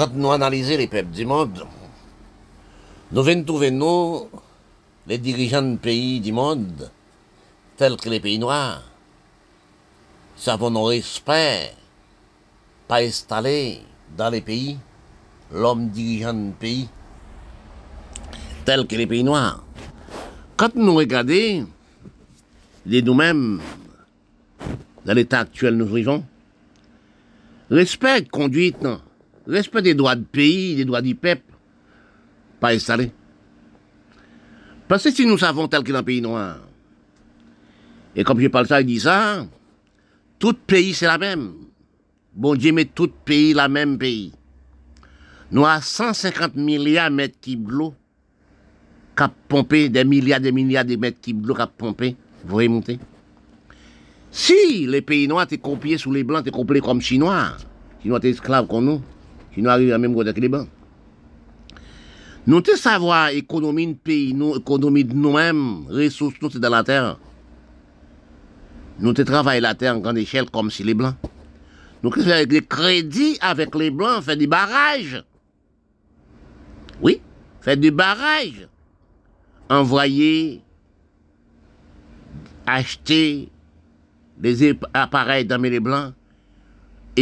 quand nous analysons les peuples du monde, nous venons trouver nous, les dirigeants de pays du monde, tels que les pays noirs, savons nos respect, pas installé dans les pays, l'homme dirigeant de pays, tels que les pays noirs. Quand nous regardons les nous-mêmes, dans l'état actuel nous vivons, respect conduite. Respect des droits du pays, des droits du peuple, pas installé. Parce que si nous savons tel que dans le pays noir, et comme je parle ça, il dit ça, tout pays c'est la même. Bon Dieu met tout pays la même pays. Nous avons 150 milliards de mètres cubes d'eau qui pompé, des milliards des milliards de mètres cubes d'eau qui pompé. Vous voyez monter? Si les pays noirs étaient copiés sous les blancs, étaient copiés comme chinois, chinois étaient esclaves comme nous, chinois arrivent à même côté que les blancs. Nous devons savoir l'économie de pays, nous, l'économie de nous-mêmes, ressources, nous, c'est dans la terre. Nous devons travailler la terre en grande échelle comme si les blancs. Nous devons faire des crédits avec les blancs, faire des barrages. Oui, faire des barrages. Envoyer, acheter des appareils dans les blancs.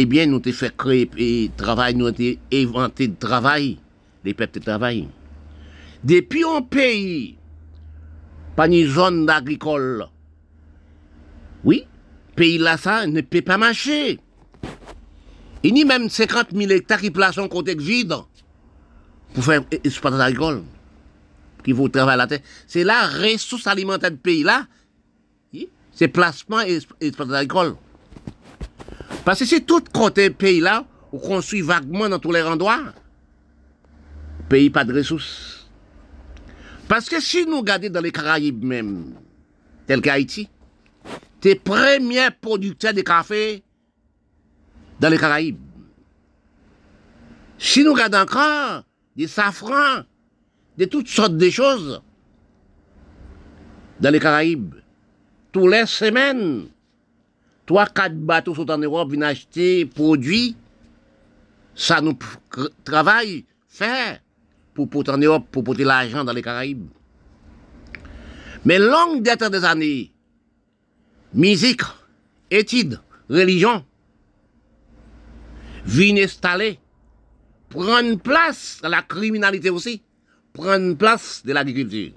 Eh bien, nous avons fait créer et travail, nous avons inventé de travail les peuples de travail. Depuis un pays, pas une zone agricole, oui, pays là, ça ne peut pas marcher. Il n'y a même 50 000 hectares qui placent en côté vide pour faire exploitation agricole, qui vont travailler la terre. C'est la ressource alimentaire du pays là, c'est placement et exploitation agricole. Parce que c'est tout côté pays là, on construit vaguement dans tous les endroits pays pas de ressources. Parce que si nous regardons dans les Caraïbes même, tel qu'Haïti, tes premiers producteurs de café dans les Caraïbes. Si nous regardons encore des safrans, de toutes sortes de choses dans les Caraïbes, tous les semaines, trois, quatre bateaux sont en Europe, viennent acheter produits, ça nous travaille, faire pour porter Europe, pour porter l'argent dans les Caraïbes. Mais longue date des années, musique, études, religion, viennent installer, prendre place dans la criminalité aussi, prendre place de l'agriculture.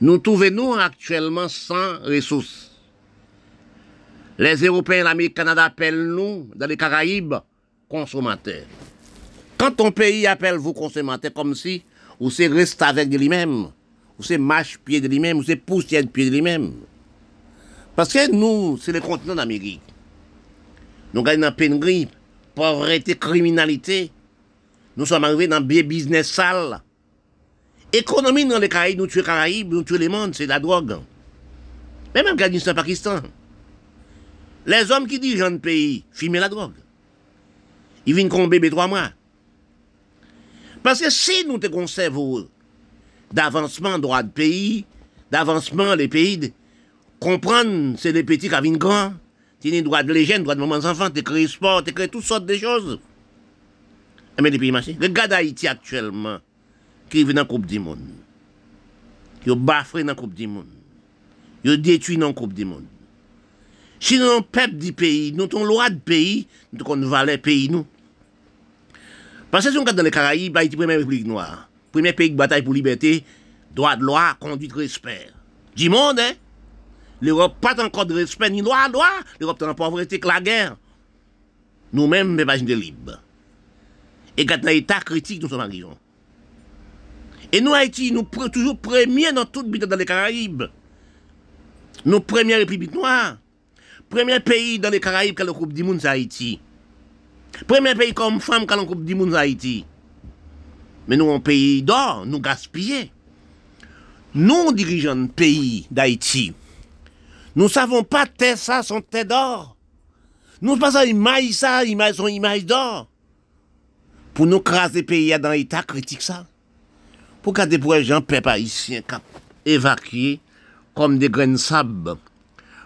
Nous trouvons-nous actuellement sans ressources. Les Européens, l'Amérique, Canada appellent nous, dans les Caraïbes, consommateurs. Quand ton pays appelle vous consommateurs comme si vous c'est reste avec lui-même, vous c'est mâche pied de lui-même, vous c'est poussière de pied de lui-même. Parce que nous, c'est le continent d'Amérique. Nous gagnons dans pénurie, pauvreté, criminalité. Nous sommes arrivés dans des business sales. Économie dans les Caraïbes, nous tuons les Caraïbes, nous tuons les mondes, c'est la drogue. Même en Afghanistan, Pakistan. Les hommes qui dirigent un pays fument la drogue. Ils viennent un bébé trois mois. Parce que si nous te conservons d'avancement droit de pays, d'avancement les pays, comprendre c'est les petits qui viennent grands, tu as droit de légende, droit de moments enfants, tu créé sport, tu créé toutes sortes de choses. Mais les pays marchés. Regarde Haïti actuellement, qui vient dans la Coupe du Monde. Qui ont baffré dans la Coupe du Monde. Ils ont détruit dans la Coupe du Monde. Si nous sommes peuple du pays, nous avons loi de pays, nous avons valeur pays, nous. Parce que si on regarde dans les Caraïbes, Haïti, première république noire, premier pays de bataille pour liberté, droit de loi, conduite, respect. Du monde, hein? L'Europe pas encore de respect ni droit, droit. L'Europe est en pauvreté que la guerre. Nous-mêmes, mais pas de libre. Et quand dans l'état critique, nous sommes arrivés. Et nous, Haïti, nous sommes toujours premiers dans toute dans les Caraïbes. Nos premières républiques noires. Premier pays dans les Caraïbes qui a le groupe du monde, c'est Haïti. Premier pays comme femme qui a le coupe du monde, c'est Haïti. Mais nous, un pays d'or, nous gaspillons. Nous, dirigeants du pays d'Haïti, nous savons pas terre ça, son terre d'or. Nous pas ça, image ça, image son image d'or. Pour nous craser pays dans l'état critique ça. Pour garder pour les gens, peuple haïtien, évacués comme des graines de sable.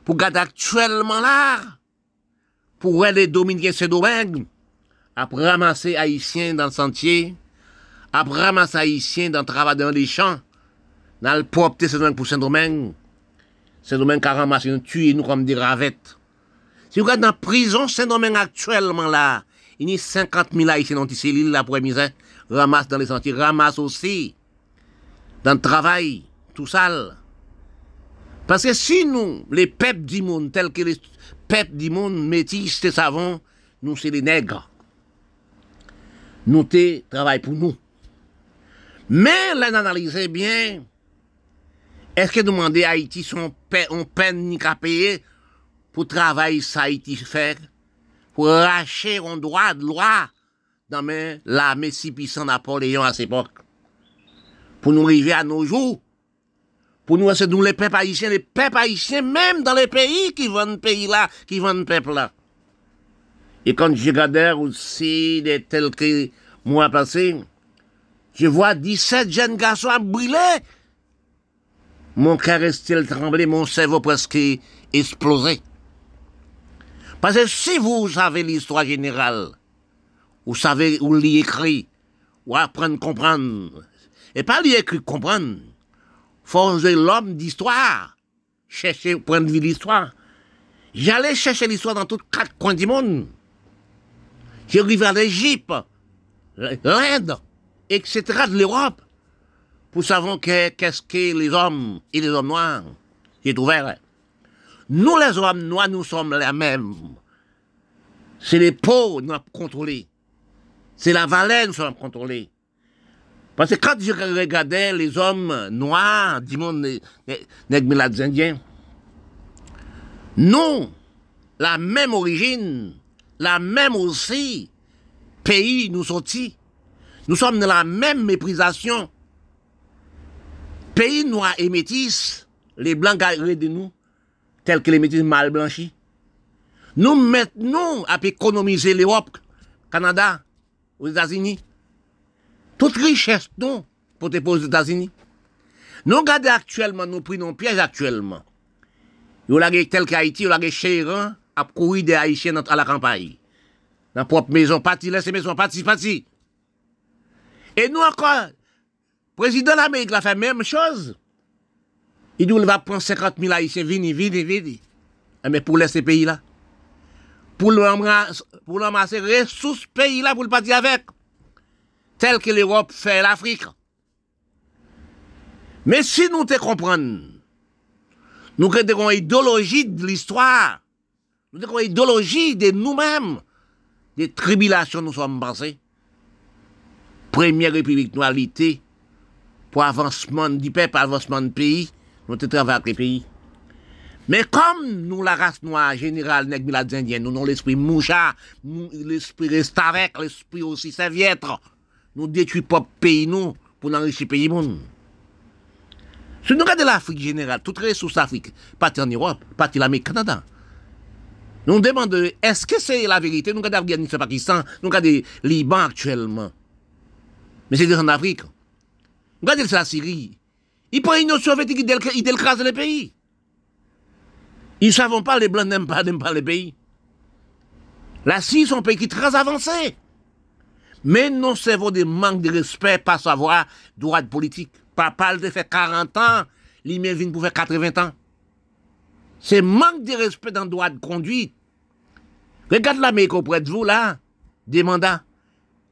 Pour garder actuellement là, pour les dominicains ces domaines, à ramasser Haïtiens dans le sentier, à ramasser Haïtiens dans le travail dans les champs, dans le propre Saint-Domingue pour Saint-Domingue. Saint-Domingue qui a ramassé nous, nous comme des ravettes. Si vous regardez dans la prison Saint-Domingue actuellement là, il y a 50 000 Haïtiens dans les cellules là pour misère, ramasse dans les sentiers, ramasse aussi dans le travail, tout ça. Parce que si nous, les peuples du monde, tels que les peuples du monde, métis, et savants, nous c'est les nègres. Nous te travail pour nous. Mais l'analyser bien, est-ce que demander à Haïti son on peine ni qu'à payer pour travailler ça Haïti faire, pour racher un droit de loi dans la messie puissant Napoléon à cette époque, pour nous arriver à nos jours, pour nous, c'est nous les peuples haïtiens, les peuples haïtiens, même dans les pays qui vendent pays là, qui vendent peuple là. Et quand je regarde aussi des tels que moi passé, je vois 17 jeunes garçons brûler. Mon cœur restait tremblé, mon cerveau presque explosé. Parce que si vous savez l'histoire générale, vous savez où l'y écrit, ou apprendre comprendre, et pas l'y écrit comprendre, faut l'homme d'histoire, chercher point de vue l'histoire. J'allais chercher l'histoire dans tous quatre coins du monde. J'arrivais à l'Égypte, l'Inde, etc., de l'Europe, pour savoir qu'est-ce que les hommes et les hommes noirs. J'ai trouvé. Nous, les hommes noirs, nous sommes les mêmes. C'est les peaux nous avons contrôlés. C'est la vallée nous sommes contrôlés. Parce que quand je regardais les hommes noirs du monde des indiens, nous, la même origine, la même aussi pays nous sortis. Nous sommes dans la même méprisation. Pays noirs et métis, les blancs garés de nous, tels que les métis mal blanchis. Nous mettons à économiser l'Europe, Canada, aux États-Unis. Toute richesse, non, pour te aux États-Unis. Nous regardons actuellement, nous prenons piège actuellement. Nous avons tel qu'Haïti, nous avons cher à courir des Haïtiens à la campagne. Dans la propre maison, parti, laisse maison, parti, parti. Et nous encore, le président de l'Amérique a fait la même chose. Il dit, il va prendre 50 000 Haïtiens, vini, vini, vini. Eh, mais pour laisser ce pays-là. Pour les ressources pays-là pour le partir avec tel que l'Europe fait l'Afrique. Mais si nous te comprenons, nous avons une idéologie de l'histoire, nous avons une idéologie de nous-mêmes, des tribulations nous sommes passés. Première République noalité, pour avancement du peuple, avancement du pays, nous travaillons avec les pays. Mais comme nous, la race noire générale, nous avons l'esprit moucha, l'esprit reste avec, l'esprit aussi serviette, nous détruisons pas pays, nous, pour enrichir pays monde. Si nous regardons l'Afrique générale, toutes les ressources d'Afrique, partie en Europe, partie l'Amérique, Canada. Nous demandons, est-ce que c'est la vérité? Nous regardons l'Afghanistan, Pakistan, nous regardons le Liban actuellement. Mais c'est en Afrique. Nous regardons la Syrie. Ils prennent une soviétique, ils écrasent les pays. Ils ne savent pas, les Blancs n'aiment pas, pas les pays. La Syrie, c'est un pays qui est très avancé. Mais non, c'est des manques de respect, pas savoir droit politique. Papa, il fait 40 ans, lui-même vient pour faire 80 ans. C'est manque de respect dans le droit de conduite. Regarde l'Amérique auprès de vous, là. Demanda.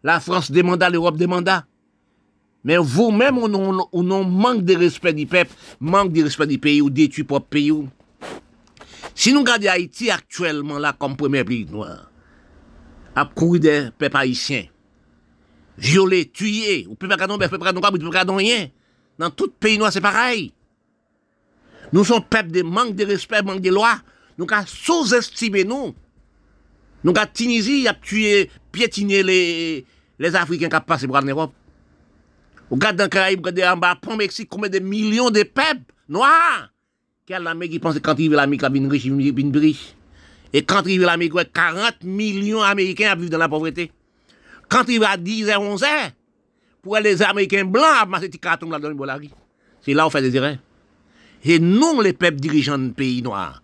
La France demanda, l'Europe demanda. Mais vous-même, on, on, manque de respect du peuple, manque de respect du pays, ou détruit propre pays. Si nous regardons Haïti actuellement, là, comme premier pays noir, à courir des peuples haïtiens, violé, tué, ou peut pas non, peut pas non, peut pas rien. Dans tout pays noir, c'est pareil. Nous sommes peuple de manque de respect, manque de loi. Nous avons sous-estimé nous. Nous avons Tunisie, a tué, piétiné les, les Africains qui ont passé pour en Europe. Vous regardez dans les Caraïbes, regardez en bas, pour Mexique, combien de millions de peuples noirs. Quel l'Amérique qui pense que quand il veut l'Amérique, il vient riche, il vient riche. Et quand il veut l'Amérique, 40 millions d'Américains vivent dans la pauvreté. Quand il va à 10 h 11 h pour les Américains blancs cartons là dans C'est là où on fait des erreurs. Et nous, les peuples dirigeants de pays noirs,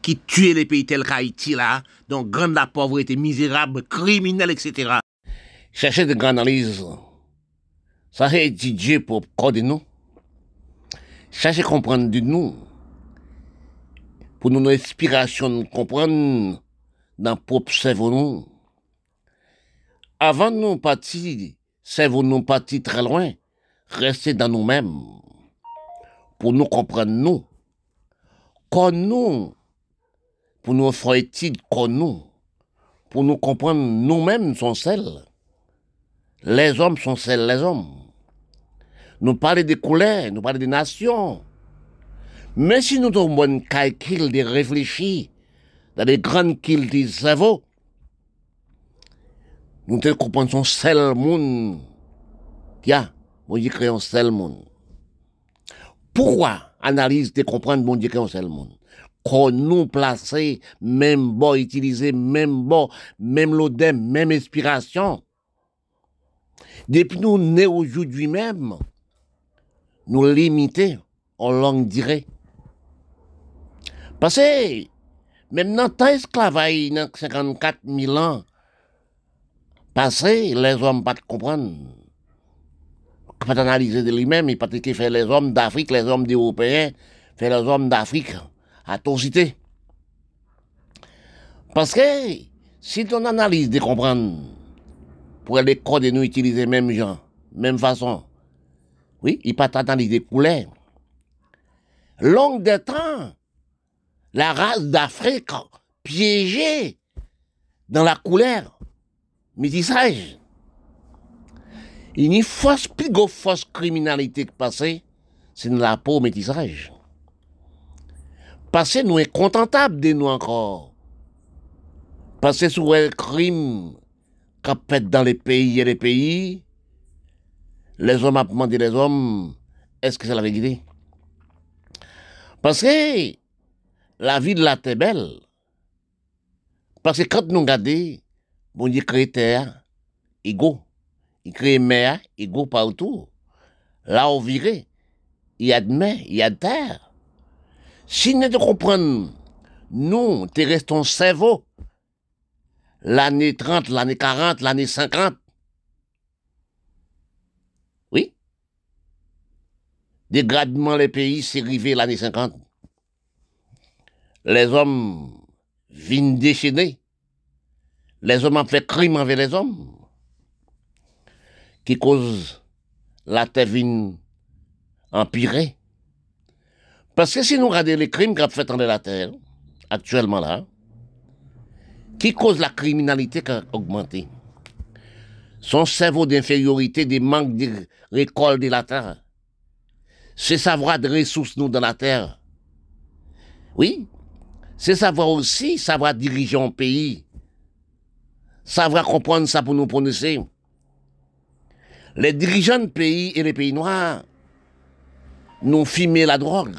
qui tuait les pays tels qu'Haïti là, donc grande la pauvreté, misérable, criminel, etc. Cherchez de grandes analyses. Ça c'est étudié pour coder nous. Cherchez comprendre de nous. Pour nous, nos inspirations, comprendre dans propre cerveau nous. Avant de nous partir, cerveau nous partir très loin, rester dans nous-mêmes. Pour nous comprendre nous. Comme nous, pour nous faire étude comme nous, pour nous comprendre nous-mêmes sont celles. Les hommes sont celles, les hommes. Nous parlons des couleurs, nous parlons des nations. Mais si nous avons un calcul de réfléchir dans les grandes kills du cerveau, nous te comprenons seul monde. Tiens, bon Dieu crée un seul monde. Pourquoi analyse de comprendre bon Dieu crée un seul monde? Qu'on nous placer, même bon, utiliser même bon, même l'odème, même inspiration. Depuis nous nés aujourd'hui même, nous limiter en langue directe. Parce que maintenant, tant esclavage dans 54 000 ans, passé, les hommes pas comprendre. Pas analyser de lui-même, il pas que fait les hommes d'Afrique, les hommes d'Européens, fait les hommes d'Afrique, à cité. Parce que si ton analyse de comprendre, pour les codes nous utiliser même gens, même façon, oui, il pas analyser des couleurs. Longue de temps, la race d'Afrique piégée dans la couleur, métissage. Il y a une fausse, plus grosse fausse criminalité qui passe, c'est la peau métissage. Que nous sommes contentables de nous encore. Que sur le crime qu'a fait dans les pays et les pays, les hommes ont demandé les hommes, est-ce que c'est la vérité? Parce que la vie de la terre belle. Parce que quand nous regardons, bon Dieu crée terre égaux. Il crée mer égaux partout. Là où viré, il y a de mer, il y a de terre. Si nous ne comprenons, nous, tu restes ton cerveau, l'année 30, l'année 40, l'année 50. Oui. Dégradement les pays, c'est arrivé l'année 50 les hommes viennent déchaîner. Les hommes ont fait crime envers les hommes. Qui cause la terre empirer. Parce que si nous regardons les crimes qu'a fait envers la terre, actuellement là, qui cause la criminalité qui a augmenté? Son cerveau d'infériorité, des manques de récolte de la terre. C'est savoir de ressources nous dans la terre. Oui, c'est savoir aussi, savoir diriger un pays. Savoir comprendre ça pour nous prononcer. Les dirigeants de pays et les pays noirs nous filmé la drogue.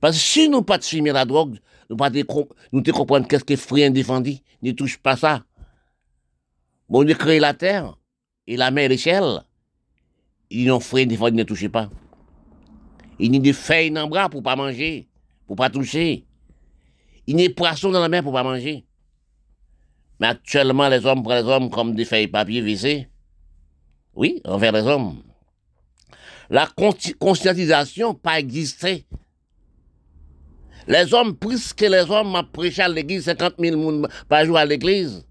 Parce que si nous pas filmer la drogue, nous pas nous te comprendre qu'est-ce que frère défendu, ne touche pas ça. Bon, Dieu crée la terre et la mer et l'échelle. Ils n'ont frère défendu, ne touchez pas. Ils n'ont des feuilles dans le bras pour pas manger pour pas toucher. Il n'y a poisson dans la mer pour pas manger. Mais actuellement, les hommes prennent les hommes comme des feuilles papier vissées. Oui, envers les hommes. La conscientisation pas existé. Les hommes, plus que les hommes m'ont prêché à l'église, 50 000 personnes par jour à l'église.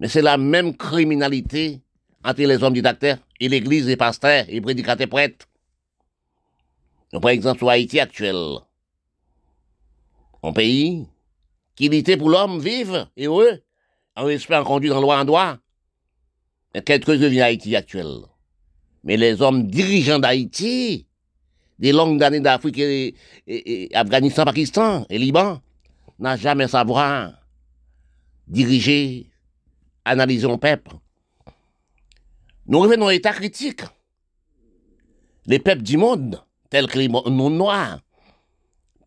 Mais c'est la même criminalité entre les hommes didacteurs et l'église, les pasteurs et prédicateurs prêtres. Par exemple, sur Haïti actuel, un pays qui était pour l'homme vivre et heureux, en respect en conduit dans loi en droit. Et quelque chose devient Haïti actuel. Mais les hommes dirigeants d'Haïti, des longues années d'Afrique et, Afghanistan, Pakistan et Liban, n'a jamais savoir diriger, analyser un peuple. Nous revenons à l'état critique. Les peuples du monde, tels que les mondes noirs,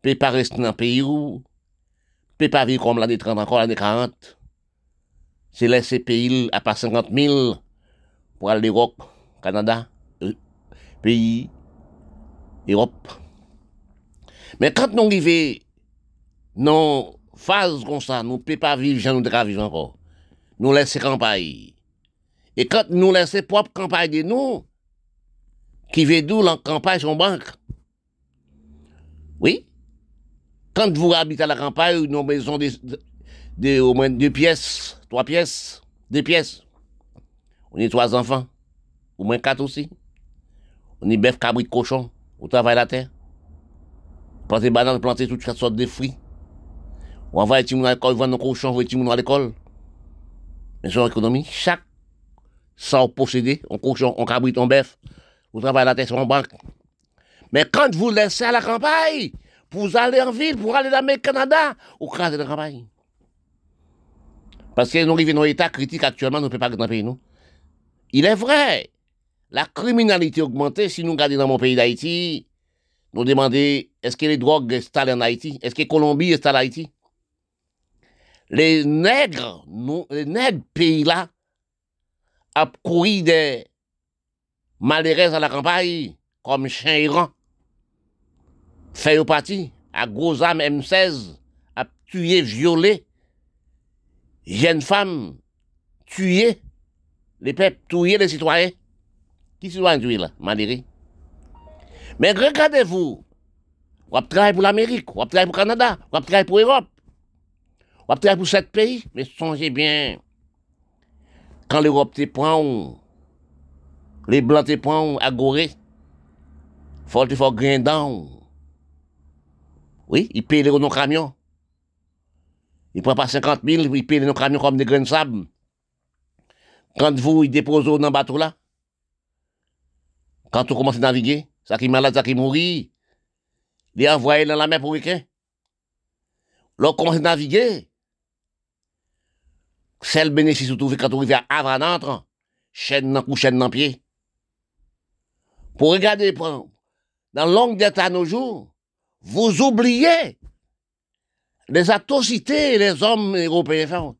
peut pas rester dans le pays où, peut pas vivre comme l'année 30, encore l'année 40. C'est laisser pays à pas 50 000 pour aller l'Europe, Canada, euh, pays, Europe. Mais quand nous arrivons non phase comme ça, nous ne pouvons pas vivre, j'en nous vivre encore. Nous laisser campagne. Et quand nous laissons propre campagne de nous, qui veut d'où la campagne son banque. Oui? Quand vous habitez à la campagne, une maison de, de, au moins deux pièces, trois pièces, deux pièces. On est trois enfants, au moins quatre aussi. On est bœuf, cabri, cochon, on travaille la terre. Planter bananes, planter toutes sortes de fruits. On va être à l'école, vendre nos cochons, on va à l'école. Mais sur l'économie, chaque sans posséder, on cochon, on cabrit, on bœuf, vous travaillez la terre sur une banque. Mais quand vous laissez à la campagne, pour aller en ville, pour aller dans le Canada, vous crasez la campagne. Parce que nous vivons dans un état critique actuellement, nous ne pouvons pas dans le pays. Il est vrai, la criminalité augmentée, si nous regardons dans mon pays d'Haïti, nous demandons, est-ce que les drogues installées en Haïti? Est-ce que Colombie installe en Haïti? Les nègres, les nègres pays là, a couru des malheureuses à la campagne, comme chien errant. Fait au parti, à gros âme M16, a tué, violé, jeunes femmes, tué, les peuples, tué les citoyens. Qui citoyen tué là, malheureux? Mais regardez-vous, vous travaillez pour l'Amérique, vous travaillez pour le Canada, vous travaillez pour l'Europe, vous travaillez pour sept pays, mais songez bien, quand l'Europe te prend, les Blancs te prennent à Gorée, faut te faire. Oui, ils payent nos camions. Ils ne prennent pas 50 000, ils payent nos camions comme des grains de sable. Quand vous, ils déposent dans le bateau là, quand vous commencez à naviguer, ça qui est malade, ça qui mourit, ils envoient dans la mer pour week-end. Lorsqu'on commence à naviguer, c'est le bénéfice que vous quand vous arrivez à Avanantre, chaîne dans cou, chaîne dans pied. Pour regarder, dans longue date à nos jours, vous oubliez les atrocités les hommes européens.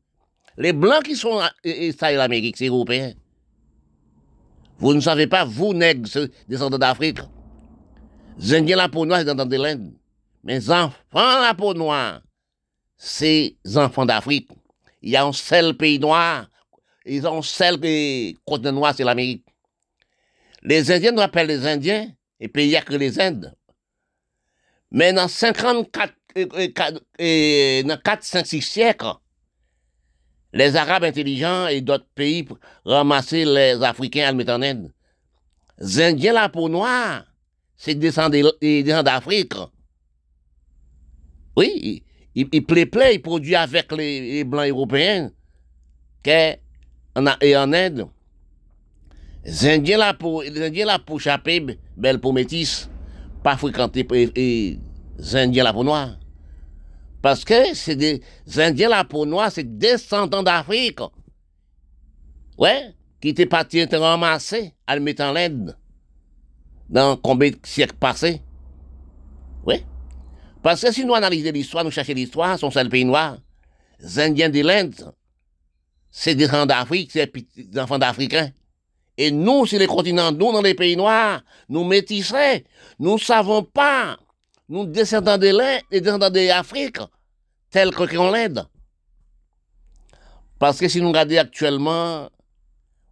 Les blancs qui sont installés en Amérique, c'est européens. Vous ne savez pas, vous, nègres, descendants d'Afrique, les Indiens la peau noire, c'est dans de. Mais enfants la peau noire, c'est enfants d'Afrique. Il y a un seul pays noir, ils ont un seul continent noir, c'est l'Amérique. Les Indiens nous appellent les Indiens, et puis il que les Indes. Mais dans 54, et, dans 4, 5, 6 siècles, les Arabes intelligents et d'autres pays ramassaient les Africains en Inde. Les Indiens, la peau noire, c'est des descendants d'Afrique. Oui, il, il plaît, il produit avec les, Blancs européens et en Inde. Les Indiens là pour, les belle pas fréquenter les Indiens là pour noirs. Parce que c'est des Indiens là pour noirs, c'est descendants d'Afrique. Ouais, qui étaient partis être ramassés à le mettre en l'aide dans combien de siècles passés. Oui. Parce que si nous analysons l'histoire, nous cherchons l'histoire, son seul pays noir, les Indiens de l'Inde, c'est des enfants d'Afrique, c'est des enfants d'Africains. Et nous, sur les continents, nous, dans les pays noirs, nous métissés, nous ne savons pas, nous descendants de l'Inde, et descendants d'Afrique, tels que qu'on l'aide. Parce que si nous regardons actuellement,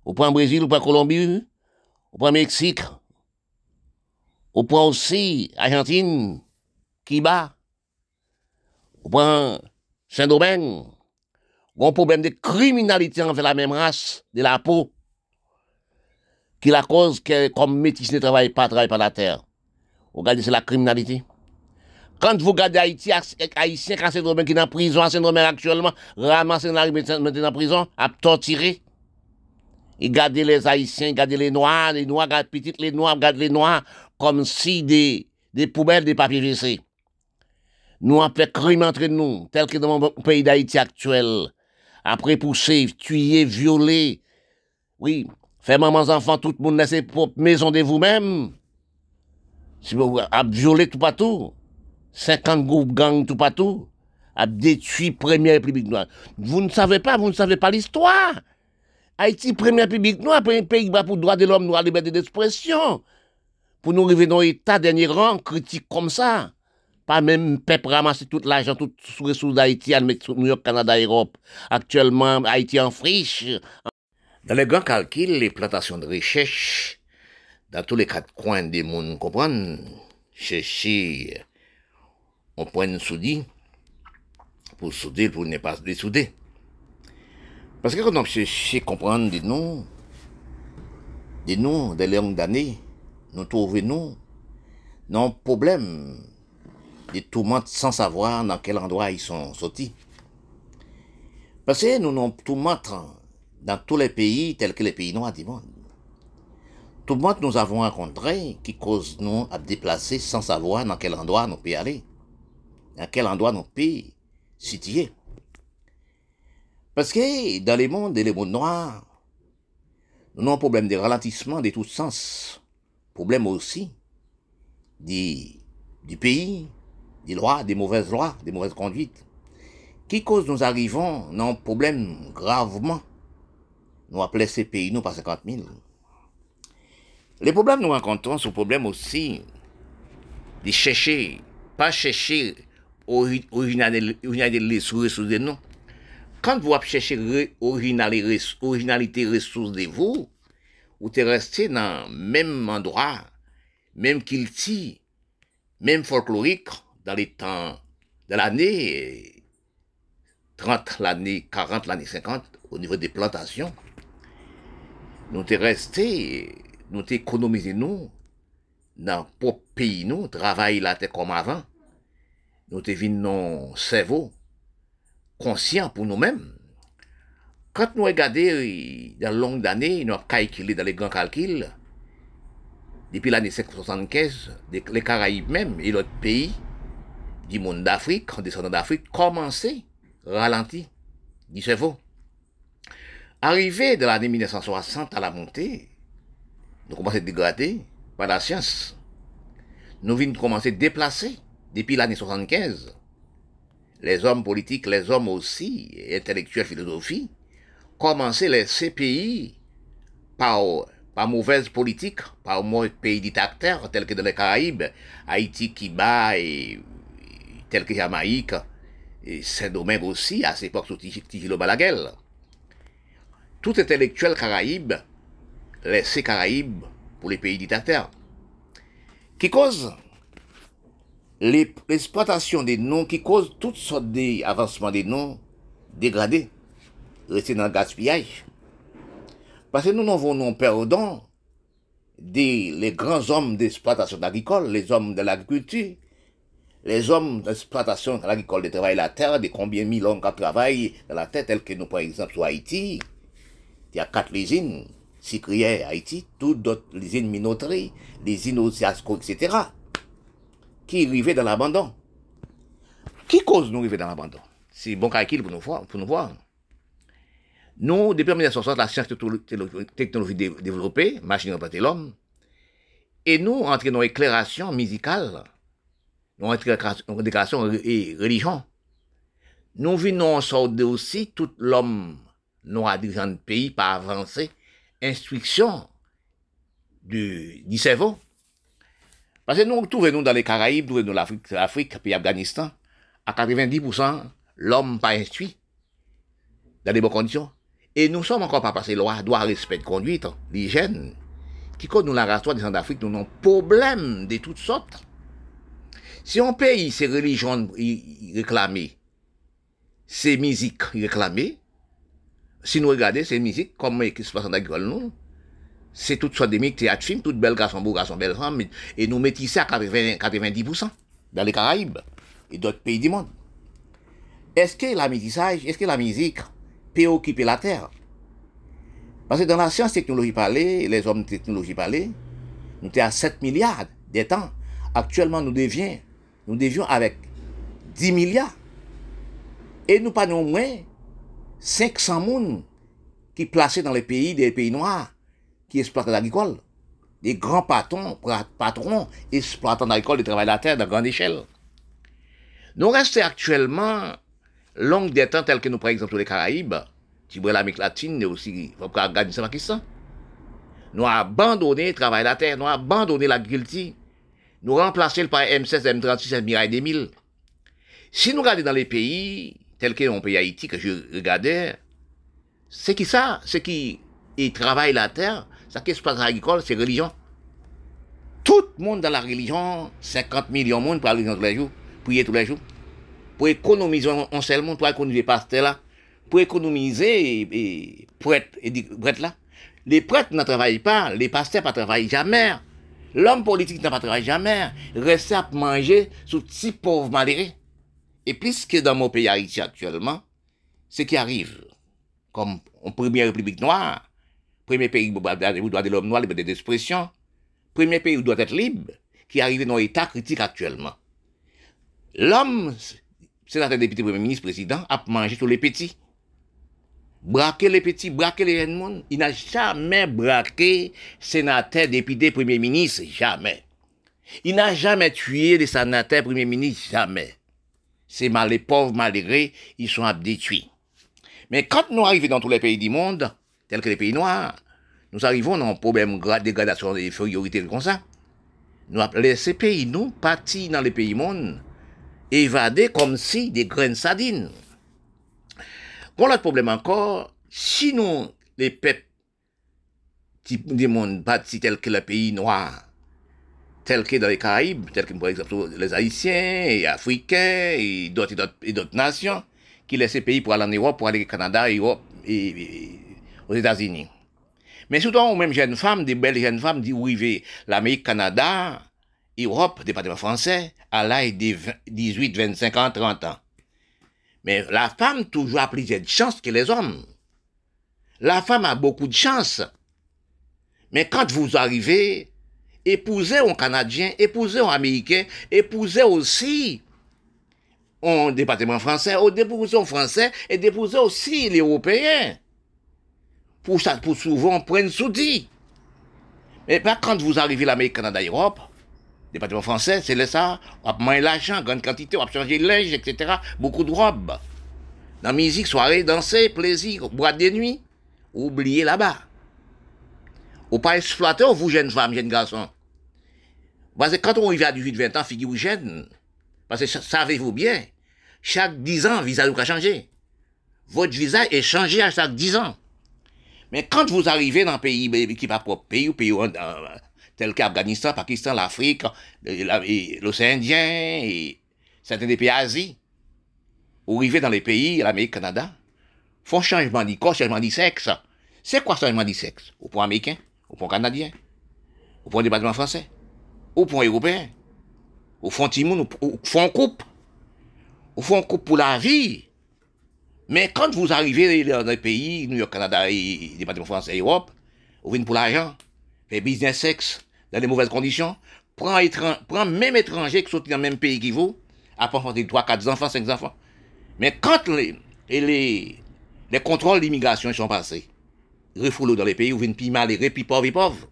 au point Brésil, au point Colombie, au point Mexique, au point aussi Argentine, Kiba, au point Saint-Domingue, un problème de criminalité envers la même race, de la peau, qui la cause que comme métis ne travaille pas, travaille pas la terre. Regardez, c'est la criminalité. Quand vous regardez Haïti, Haïtien qui est qui est en prison, Saint-Domingue actuellement, ramassé dans la prison, à torturer. Et gardez les Haïtiens, gardez les Noirs, les Noirs, gardez petites les Noirs, gardez les Noirs, comme si des, des poubelles, des papiers WC. Nous avons fait crime entre nous, tel que dans mon pays d'Haïti actuel. Après pousser, tuer, violer. Oui, faire maman enfants, tout le monde laisser pour maison de vous-même. Si vous avez violé tout partout. 50 groupes gangs tout partout. A détruit première République noire. Vous ne savez pas, vous ne savez pas l'histoire. Haïti, première République noire, un pays pour droit de l'homme, noir, liberté d'expression. Pour nous arriver dans l'état dernier rang, critique comme ça. pas même peuple ramasser tout l'argent, tout sous ressources d'Haïti, à New York, Canada, Europe. Actuellement, Haïti en friche. Dans les grands calculs, les plantations de recherche, dans tous les quatre coins des mondes, comprendre, chercher, on point de soudis, pour souder, pour ne pas se dessouder. Parce que quand on cherche à comprendre des noms, des noms, des longues d'années, nous trouvons nous, non problème des tourmentes sans savoir dans quel endroit ils sont sortis. Parce que nous nous tourmente dans tous les pays tels que les pays noirs du monde. Tourmente nous avons rencontré qui cause nous à déplacer sans savoir dans quel endroit nous pouvons aller, dans quel endroit nous pouvons situer. Parce que dans les mondes et les mondes noirs, nous avons un problème de ralentissement de tous sens. Problème aussi du, du pays, des lois, des mauvaises lois, des mauvaises conduites. Qui cause nous arrivons dans un problème gravement. Nous appelons ces pays, nous, par 50 000. Les problèmes nous rencontrons, ce problème aussi de chercher, pas chercher originalité ressources de nous. Quand vous cherchez originalité ressources de vous, vous êtes resté dans le même endroit, même culture, même folklorique, dans les temps de l'année 30, l'année 40, l'année 50, au niveau des plantations, nou te reste, nou te ekonomize nou, nan pop peyi nou, travay la te kom avan, nou te vin nou sevo, konsyant pou nou men. Kant nou e gade, dan long d'ane, nou ap kalkile dan le gran kalkil, depi l'ane 575, de, le Karaib men, e lot peyi, di moun d'Afrique, an desan d'Afrique, komanse, ralanti, di sevo. Arrivé de l'année 1960 à la montée, nous commençons à dégrader par la science. Nous venons commencer à déplacer depuis l'année 75. Les hommes politiques, les hommes aussi, intellectuels, philosophie, commençaient les CPI par, par mauvaise politique, par mauvais pays dictateurs tels que dans les Caraïbes, Haïti, Cuba et tels que Jamaïque, et Saint-Domingue aussi, à cette époque, sous Tigilo. Tout intellectuel caraïbe laissé Caraïbes pour les pays dictateurs. Qui cause l'exploitation des noms, qui cause toutes sortes d'avancements des noms dégradés, rester dans le gaspillage. Parce que nous n'avons non perdant des les grands hommes d'exploitation agricole, les hommes de l'agriculture, les hommes d'exploitation agricole de travail la terre, de combien mille hommes qui travaillent dans la terre, tels que nous, par exemple, sur Haïti. Il y a quatre usines, Sicrière, Haïti, toutes d'autres usines minoteries, les usines Osiasco, etc., qui arrivaient dans l'abandon. Qui cause nous arriver dans l'abandon? C'est bon calcul pour nous voir. Pour nous voir. Nous, depuis 1960, la science technologie développée, machine remplacer l'homme, et nous, entre nos éclairations musicales, nos déclarations et religion. Nous venons sortir aussi tout l'homme noir dirigeant de pays par avancer instruction du, du cerveau. Parce que nous trouvons dans les Caraïbes, nous l'Afrique, l'Afrique, puis l'Afghanistan, à 90%, l'homme pas instruit dans des bonnes conditions. Et nous sommes encore pas passés loi, droit, respect de conduite, l'hygiène, qui compte nous la race des d'Afrique, nous avons problème de toutes sortes. Si un pays, ces religions réclamées, ces musiques réclamées, si nous regardons ces musiques, comme qui se passe en agricole, nous, c'est toutes sortes de musiques, théâtre, film, toutes belles garçons, beaux garçons, belles femmes, et nous mettons à 80, 90% dans les Caraïbes et d'autres pays du monde. Est-ce que la métissage, est-ce que la musique peut occuper la terre? Parce que dans la science technologie parlée, les hommes technologie parlée, nous sommes à 7 milliards temps. Actuellement, nous devions nous devions avec 10 milliards. Et nous pas moins 500 personnes qui placés dans les pays, des pays noirs, qui exploitent l'agricole. Des grands patrons, patrons exploitant l'agricole de travail de la terre de grande échelle. Nous restons actuellement longue des temps tels que nous, par exemple, les Caraïbes, l'Amérique latine, et aussi Afghanistan, Pakistan. Nous avons abandonné le travail de la terre, nous avons abandonné l'agriculture, nous remplacer par M16, M36, Mirail 2000. Si nous regardons dans les pays, tels que mon pays Haïti, que je regardais, c'est qui ça? C'est qui ils travaillent la terre, ça qui se passe agricole, c'est religion. Tout le monde dans la religion, 50 millions de monde pour la religion tous les jours, prier tous les jours. Pour économiser un seul monde, pour économiser pasteur là, pour économiser et, prêtre, et prêtre là. Les prêtres ne travaillent pas, les pasteurs ne travaillent jamais. L'homme politique n'a pas travaillé jamais. Rester à manger sous si pauvre malheureux. Et plus que dans mon pays Haïti actuellement, ce qui arrive, comme en première république noire, premier pays où droit de l'homme noir, liberté d'expression, premier pays où doit être libre, qui arrive dans l'état critique actuellement. L'homme, sénateur, député, premier ministre, président, a mangé tous les petits. Braquer les petits, braquer les jeunes Il n'a jamais braqué sénateur, député, premier ministre, jamais. Il n'a jamais tué les sénateurs, premier ministre, jamais. C'est mal, les pauvres malgré, ils sont détruits. Mais quand nous arrivons dans tous les pays du monde, tels que les pays noirs, nous arrivons dans un problème de dégradation des priorités comme ça. Nous appelons ces pays, nous, partis dans les pays monde, évadés comme si des graines sardines. Bon, l'autre problème encore, si nous, les peuples du monde partis tels que les pays noirs, tels que dans les Caraïbes, tels que par exemple les Haïtiens et Africains et d'autres nations, qui laissent ces pays pour aller en Europe, pour aller au Canada, Europe aux États-Unis. Mais souvent, même jeunes femmes, des belles jeunes femmes, qui arrivent l'Amérique, Canada, Europe, département français, à l'âge de 18, 25 ans, 30 ans. Mais la femme toujours a plus de chance que les hommes. La femme a beaucoup de chance. Mais quand vous arrivez, épousez un Canadien, épousez un Américain, épousez aussi un département français, ou épousez un Français, et épousez aussi les Européens. Pour ça, pour souvent prendre soudi. Mais pas quand vous arrivez l'Amérique, Canada, Europe, département français, c'est ça, on manger l'argent, grande quantité, on va changer le linge, etc. Beaucoup de robes. Dans la musique, soirée, danser, plaisir, boire des nuits, oubliez là-bas. Ou pas exploiter, vous, jeunes femmes, jeunes garçons? Parce que quand on arrive à 18-20 ans, figurez-vous jeune. Parce que savez-vous bien, chaque 10 ans, visage a changé. Votre visage est changé à chaque 10 ans. Mais quand vous arrivez dans un pays qui n'est pas propre pays, ou pays tel qu'Afghanistan, Pakistan, l'Afrique, l'océan Indien et certains des pays d'Asie, ou arrivez dans les pays, l'Amérique, Canada, font changement de corps, changement de sexe. C'est quoi changement de sexe Au point américain, au point canadien, au point département français, au point européen, au fond Timoun, au fond coupe, au fond coupe pour la vie. Mais quand vous arrivez dans les pays, New York, Canada et département français Europe, vous venez pour l'argent, fait business sexe, dans des mauvaises conditions, prend, prend même étranger qui sont dans le même pays que vous, après avoir 3, 4 enfants, 5 enfants. Mais quand les, les contrôles d'immigration sont passés, refoulés dans les pays où vous venez mal malheureux, puis pauvres et pauvres,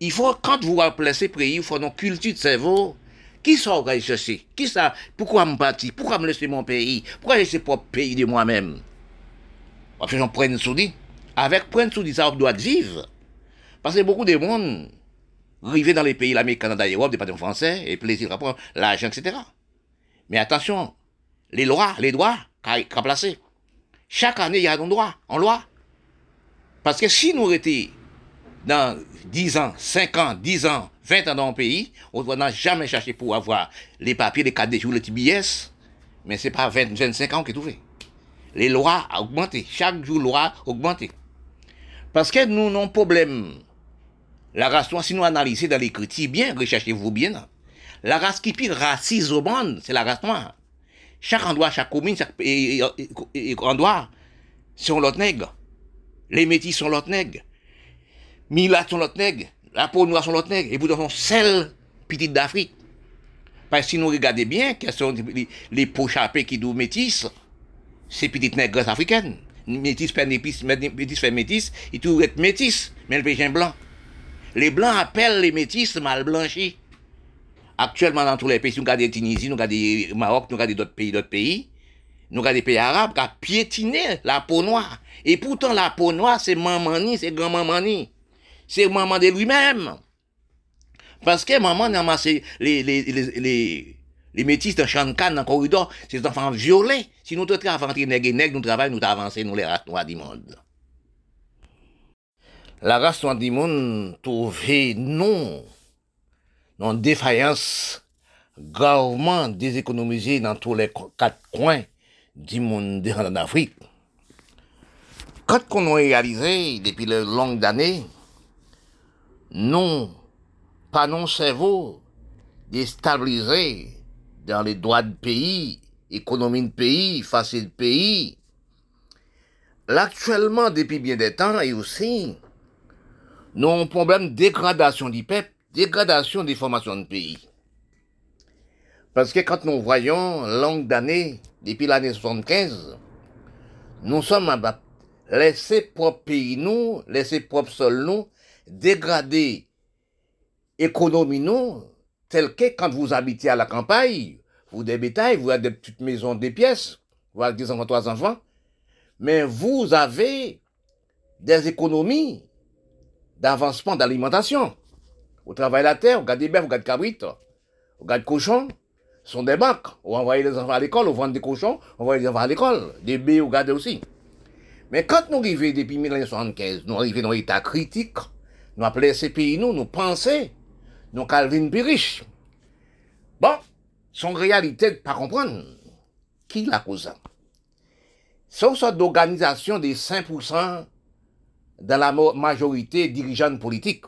il faut, quand vous ces pays, il faut une culture de cerveau. Qui sont chercher Qui ça? Pourquoi me partir Pourquoi me laisser mon pays? Pourquoi laisser mon pays de moi-même? Parce que j'en prenne soudi. Avec prendre soudi, ça, doit vivre. Parce que beaucoup de monde arrivent dans les pays, l'Amérique, Canada, Europe, des patrons français, et plaisir, rapport, l'argent, etc. Mais attention, les lois, les droits qu'a placé. Chaque année, il y a un droit, en loi. Parce que si nous étions dans 10 ans, 5 ans, 10 ans, 20 ans dans un pays, on n'a jamais cherché pour avoir les papiers, les jours, les TBS. Mais c'est pas 20, 25 ans qui est fait. Les lois ont augmenté. Chaque jour, loi a augmenté. Parce que nous avons un problème la race noire, si nous analysons dans les critiques, bien, recherchez-vous bien. La race qui pire raciste au monde, c'est la race noire. Chaque endroit, chaque commune, chaque endroit, sont l'autre nègre. Les métis sont l'autre nègre. Milat sont l'autre nègre. La peau noire sont l'autre nègre. Et vous sont celles petites d'Afrique. Parce que si nous regardons bien, quelles sont les, peaux chapées qui doivent métis, c'est petites nègres africaines. Métis fait métis, métis fait métis, et tout être métis, mais le pékin blanc. Les Blancs appellent les métis mal blanchis. Actuellement, dans tous les pays, nous regardons Tunisie, nous regardons Maroc, nous regardons d'autres pays, d'autres pays, Nou gade peyi Arab ka piétine la peau noire. Et pourtant la peau noire c'est maman ni, c'est grand-maman ni. C'est maman de lui-même. Parce que maman n'a amassé les, les, les, les, les métis dans Shankan, dans le corridor, ces enfants violés. Si nous te travaillons nègre nègre, nous travaillons, nous avançons, nous les races noires du monde. La race noire du monde trouvait non, non défaillance gravement déséconomisée dans tous les quatre coins du monde en Afrique. Quand on a réalisé depuis de longues années, non, pas non cerveau déstabilisé dans les droits de pays, économie de pays, facile de pays. L'actuellement, depuis bien des temps, et aussi, nous avons un problème de dégradation du peuple, dégradation des formations de pays. Parce que quand nous voyons longue d'années, depuis l'année 75, nous sommes laissés propre pays nous, laissés propre sol nous, dégradés économie nous, tel que quand vous habitez à la campagne, vous des bétails, vous avez des petites maisons, des pièces, vous avez des enfants, trois enfants, mais vous avez des économies d'avancement d'alimentation. Vous travaillez la terre, vous gardez des bœufs, vous gardez des cabrites, vous gardez des cochons, sont des bacs. Vous envoyez les enfants à l'école, vous vendez des cochons, vous envoyez les enfants à l'école, des baies, vous gardez aussi. Mais quand nous arrivons depuis 1975, nous arrivons dans l'état critique, nous appelons ces pays, nous, nous pensons, nous Calvin riche. Bon, son réalité de pas comprendre. Qui la cause? Une sorte d'organisation des 5% dans la majorité dirigeante politique.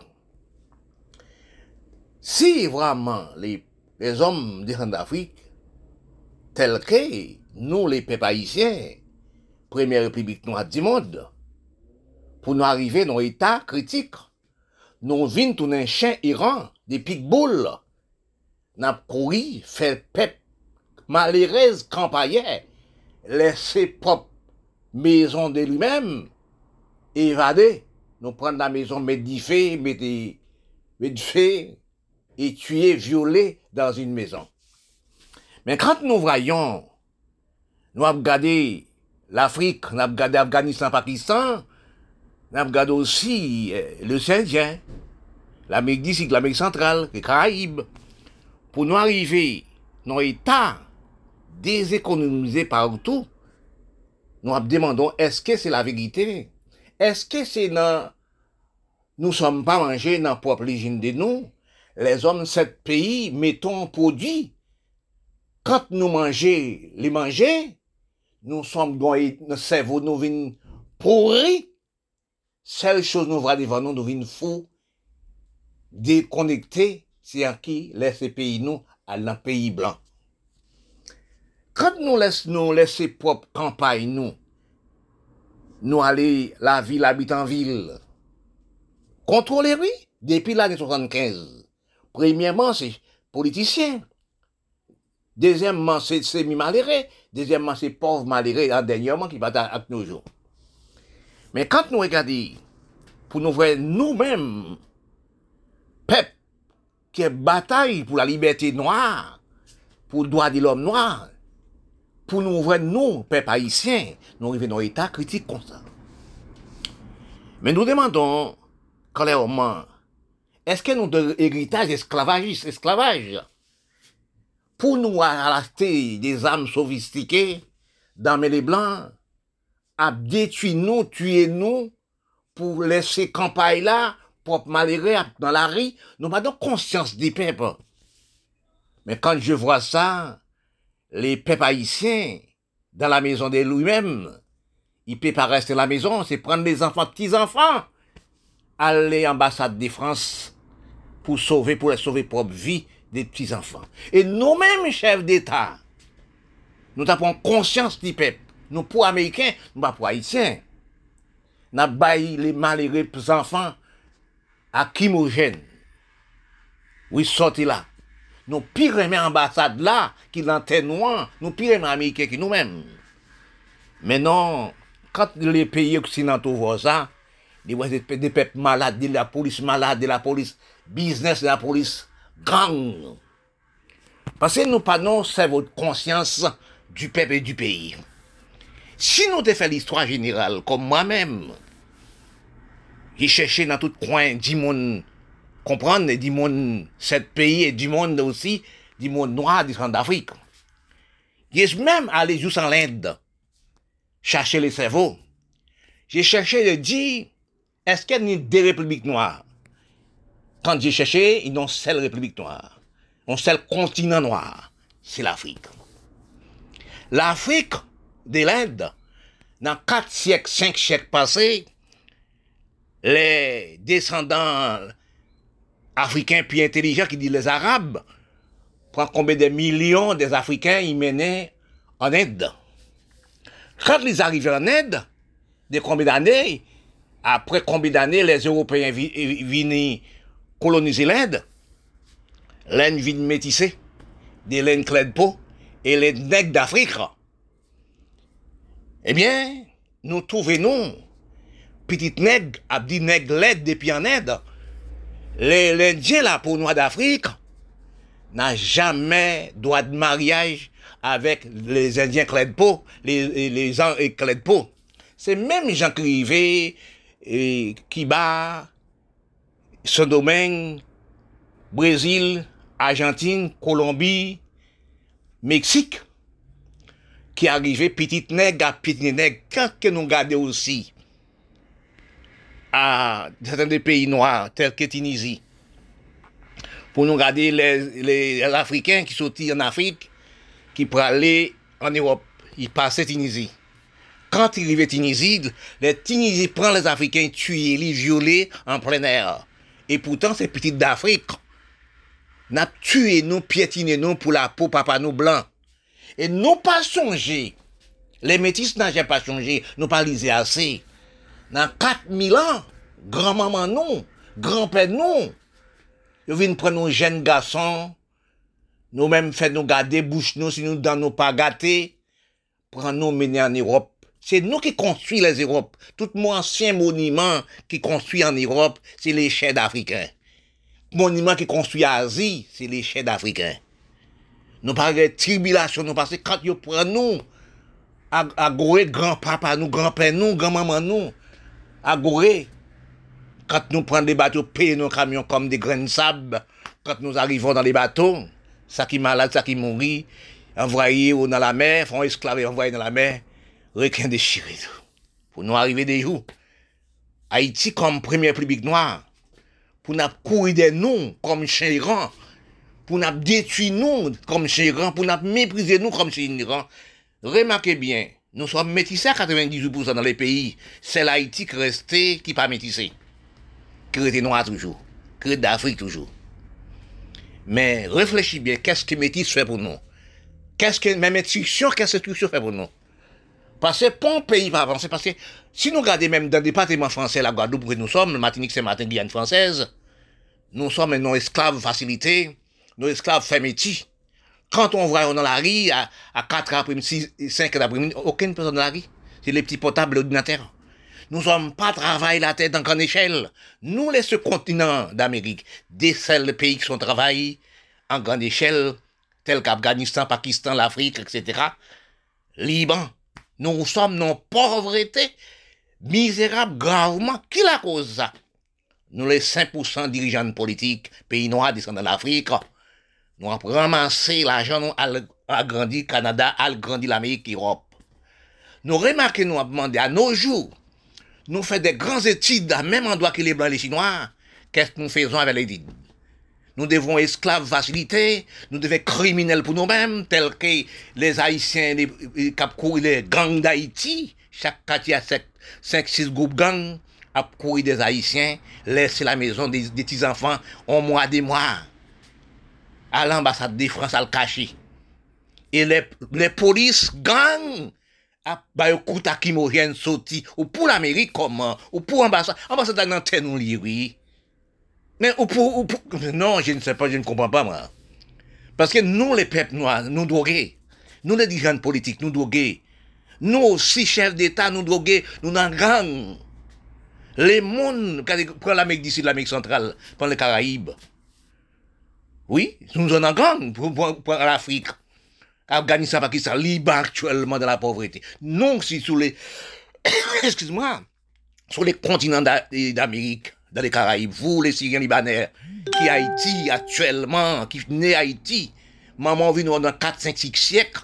Si vraiment les, les hommes d'Afrique, tels que nous, les peuples haïtiens, première république noire du monde, pour nous arriver dans l'état critique, nous venons tout un chien Iran, des pitbulls, n'a couru, fait pep, malheureuse campagne, laisser propre maison de lui-même, évader, nous prendre la maison, mettre du et tuer, violer dans une maison. Mais quand nous voyons, nous avons regardé l'Afrique, nous avons regardé l'Afghanistan, Pakistan, nous avons regardé aussi euh, le Saint-Indien, l'Amérique d'ici, l'Amérique centrale, les Caraïbes, pour nous arriver dans l'état déséconomisé partout, nous demandons est-ce que c'est la vérité? Est-ce que c'est dans nous sommes pas mangés dans le propre origine de nous? Les hommes de ce pays mettons produit. Quand nous mangeons les manger, nous sommes dans notre cerveau, nous venons pourrir. Seule chose nous voit devant nous, nous venons fous, déconnectés, c'est à qui laisse ces pays nous à un pays blanc. Quand nous laissons nous laisser propre campagne nous, nous aller la ville habite en ville. Contrôler oui, depuis l'année 75. Premièrement, c'est politicien. Deuxièmement, c'est semi-malheureux. Deuxièmement, c'est pauvre malheureux, en dernièrement, qui va avec nos jours. Mais quand nous regardons, pour nous voir nous-mêmes, peuple, qui bataille pour la liberté noire, pour le droit de l'homme noir, pour nous voir nous, peuple haïtien, nous arrivons dans un état critique comme ça. Mais nous demandons, clairement, est-ce que nous avons héritage esclavagiste, esclavage, pour nous acheter des armes sophistiquées, dans les blancs, à détruire nous, tuer nous, pour laisser campagne là, pour malheureux dans la rue, nous avons conscience des peuples. Mais quand je vois ça, les peuples haïtiens, dans la maison de lui-même, il peut pas rester la maison, c'est prendre les enfants, petits-enfants, aller à l'ambassade de France pour sauver, pour sauver propre vie des petits-enfants. Et nous-mêmes, chefs d'État, nous avons conscience du peuple. Nous, pour Américains, nous, pas pour Haïtiens. Nous avons les malheureux enfants à Kimogène. Oui, sorti là. Nous pire ambassade là, qui l'antenne noire, nous pire Américains que nous-mêmes. Mais non, quand les pays occidentaux voient ça, des, peuples malades, de la police malade, de la police business, de la police gang. Parce que nous pas c'est votre conscience du peuple et du pays. Si nous te fait l'histoire générale, comme moi-même, j'ai cherché dans tout coin du monde comprendre du monde, sept pays et du monde aussi, du monde noir du centre d'Afrique. J'ai même allé juste en l'Inde, chercher les cerveaux. J'ai cherché de dire, est-ce qu'il y a des républiques noires? Quand j'ai cherché, ils n'ont seule république noire. Un seul continent noir. C'est l'Afrique. L'Afrique de l'Inde, dans quatre siècles, cinq siècles passés, les descendants africains plus intelligents qui disent les Arabes, prend combien de millions des Africains menaient en Inde? Quand ils arrivaient en Inde, de combien d'années, après combien d'années les Européens viennent coloniser l'Inde, l'Inde vient métisser, des laines clés de peau, et les nègres d'Afrique. Eh bien, nous trouvons, petite nègre, a dit nègre l'aide depuis en les l'Indien, la peau noire d'Afrique, n'a jamais droit de mariage avec les Indiens clés de peau, les, les gens clés de peau. C'est même Jean Crivé, et Kiba, Saint-Domingue, Brésil, Argentine, Colombie, Mexique, qui arrivait petite nègre à petite nègre, quand que nous regardons aussi à certains des pays noirs, tels que Tunisie, pour nous regarder les, Africains qui sont en Afrique, qui pour aller en Europe, ils passaient Tunisie. Quand ils arrivaient Tunisie, les Tunisiens prennent les Africains, tués, les violer en plein air. Et pourtant, ces petites d'Afrique, n'a tué nous, piétiné nous pour la peau papa nous blanc. Et nous pas songé. Les métis n'ont pas changé, nous pas lisé assez. Dans 4000 ans, grand-maman nous, grand-père nous, ils viennent prendre nos jeunes garçons, nous-mêmes fait nous garder bouche nous, si nous dans nous pas gâtés, prendre nous mener en Europe. C'est nous qui construisons les Europes. Tout mon ancien monument qui construit en Europe, c'est les chefs d'Africains. Monument qui construit en Asie, c'est les chefs d'Africains. Nous parlons de tribulation, nous parce que quand ils prennent nous, à, à grand-papa nous, grand-père nous, grand-maman nous, à quand nous prenons des bateaux, payons nos camions comme des grains de sable, quand nous arrivons dans les bateaux, ça qui est malade, ça qui mourit, envoyés dans la mer, font esclaves envoyés dans la mer, requin déchiré. Pour nous arriver des jours. Haïti comme première public noire, pour nous courir de nous comme chérants, pour nous détruire nous comme chérants, pour nous mépriser nous comme chérants. Remarquez bien, nous sommes métissés à 98% dans les pays. C'est l'Haïti qui resté, qui pas métissé. Qui resté noir toujours. Qui d'Afrique toujours. Mais réfléchis bien, qu'est-ce que métis fait pour nous? Qu'est-ce que, même qu'est-ce que fait pour nous? Parce que pour un pays va avancer, parce que si nous regardons même dans le département français, la Guadeloupe, où nous sommes, Martinique, c'est Martin Guyane française, nous sommes nos esclaves facilités, nos esclaves métiers. Quand on voit dans la rue, à, à 4 après-midi, 5 après-midi, aucune personne dans la rue. C'est les petits potables ordinateurs. Nous sommes pas travailler la tête en grande échelle. Nous, les ce continent d'Amérique, des seuls pays qui sont travaillés en grande échelle, tels qu'Afghanistan, Pakistan, l'Afrique, etc. Liban, nous sommes non pauvreté, misérable gravement. Qui la cause? Nous les 5% dirigeants politiques, pays noirs descendant de l'Afrique, nous avons ramassé l'argent, nous avons agrandi Canada, agrandi l'Amérique, l'Europe. Nous remarquons, nous avons demandé à nos jours, nous faisons des grandes études à même endroit que les Blancs et les Chinois, qu'est-ce que nous faisons avec les études? Nous devons esclaves facilités, nous devons criminels pour nous-mêmes, tels que les Haïtiens, les, les, les gangs d'Haïti. Chaque quartier a 5-6 groupes gangs à courir des Haïtiens, laisser la maison des, petits-enfants un mois, des mois. À l'ambassade de France à le. Et les, les polices gangs à coup à sorti, ou pour l'Amérique ou pour l'ambassade, ambassade dans oui. Mais ou pour, non, je ne sais pas, je ne comprends pas, moi. Parce que nous, les peuples noirs, nous drogués. Nous, les dirigeants politiques, nous drogués. Nous aussi, chefs d'État, nous drogués, nous dans gang. Les mondes, prends l'Amérique d'ici, l'Amérique centrale, prends les Caraïbes. Oui, nous en gang pour, pour, l'Afrique. Afghanistan, Pakistan, Liban actuellement dans la pauvreté. Non, si sous les, excuse-moi, sur les continents d'Amérique, dans les Caraïbes, vous les Syriens libanais, qui Haïti actuellement, qui né Haïti, maman vient dans 4, 5, 6 siècles,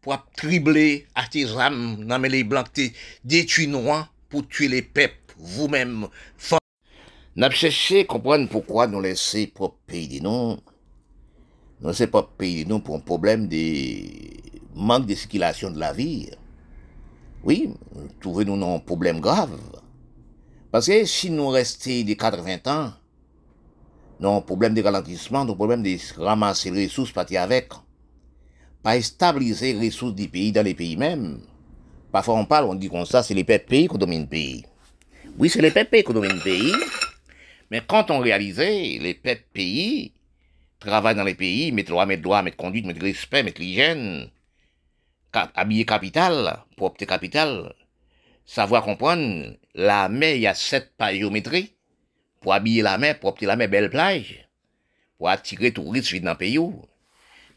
pour tribler à tes âmes, dans les blancs, détruire noirs, pour tuer les peuples, vous-même, N'a cherché comprendre pourquoi nous laisser propre pays de nous. Nous laisser propre pays de nous pour un problème de manque de circulation de la vie. Oui, trouvez-nous un problème grave. Parce que si nous restons des 80 ans, nous avons un problème de ralentissement, nous avons un problème de ramasser les ressources partir avec. Pas stabiliser les ressources des pays dans les pays même. Parfois on parle, on dit comme ça, c'est les pays qui dominent le pays. Oui, c'est les pays qui dominent le pays. Mais quand on réalisait, les pays travaillent dans les pays, mettent droit, mettent droit, mettent conduite, mettent respect, mettent l'hygiène, habiller capital, propre capital, savoir comprendre, la mer, il y a sept pour habiller la mer, pour la mer, belle plage, pour attirer touristes dans le pays.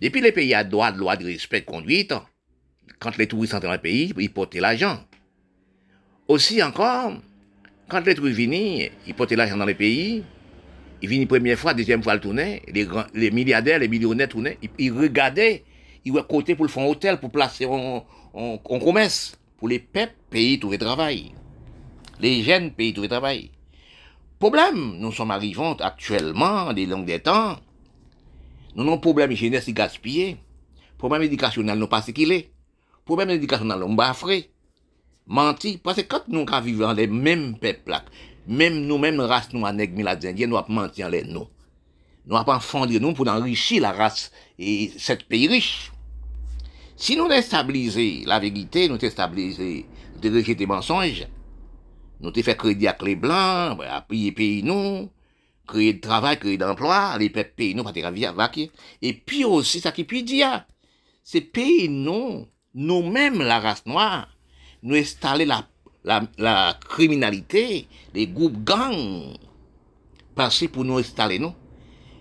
Depuis les pays à droit de loi de respect de conduite, quand les touristes entrent dans le pays, ils portent l'argent. Aussi encore, quand les trucs viennent, ils portent l'argent dans les pays, ils viennent première fois, deuxième fois le tourner, les, les milliardaires, les millionnaires tournaient, ils, regardaient, ils voient côté pour le fond hôtel, pour placer en, commerce, pour les peuples, pays tout le travail. Les jeunes pays le travail. Problème, nous sommes arrivés actuellement, des longues des temps, nous avons un problème hygiénique qui gaspillé, problème éducationnel, nous pas ce qu'il est, problème éducationnel, nous pas frais menti. Parce que quand nous vivons dans les mêmes peuples, même nous-mêmes, race nous, nègres, miladiens, nous avons menti en les nous. Nous avons fondre nous pour enrichir la race et cette pays riche. Si nous déstabilisons la vérité, nous déstabilisons, nous rejeter mensonges, nous te fait crédit à les blancs, à payer pays nous, créer de travail, créer les pays nous, pas Et puis aussi, ça qui peut dire, c'est pays nous, nous-mêmes, la race noire, nous installer la, criminalité, les groupes gangs, passer pour nous installer nous.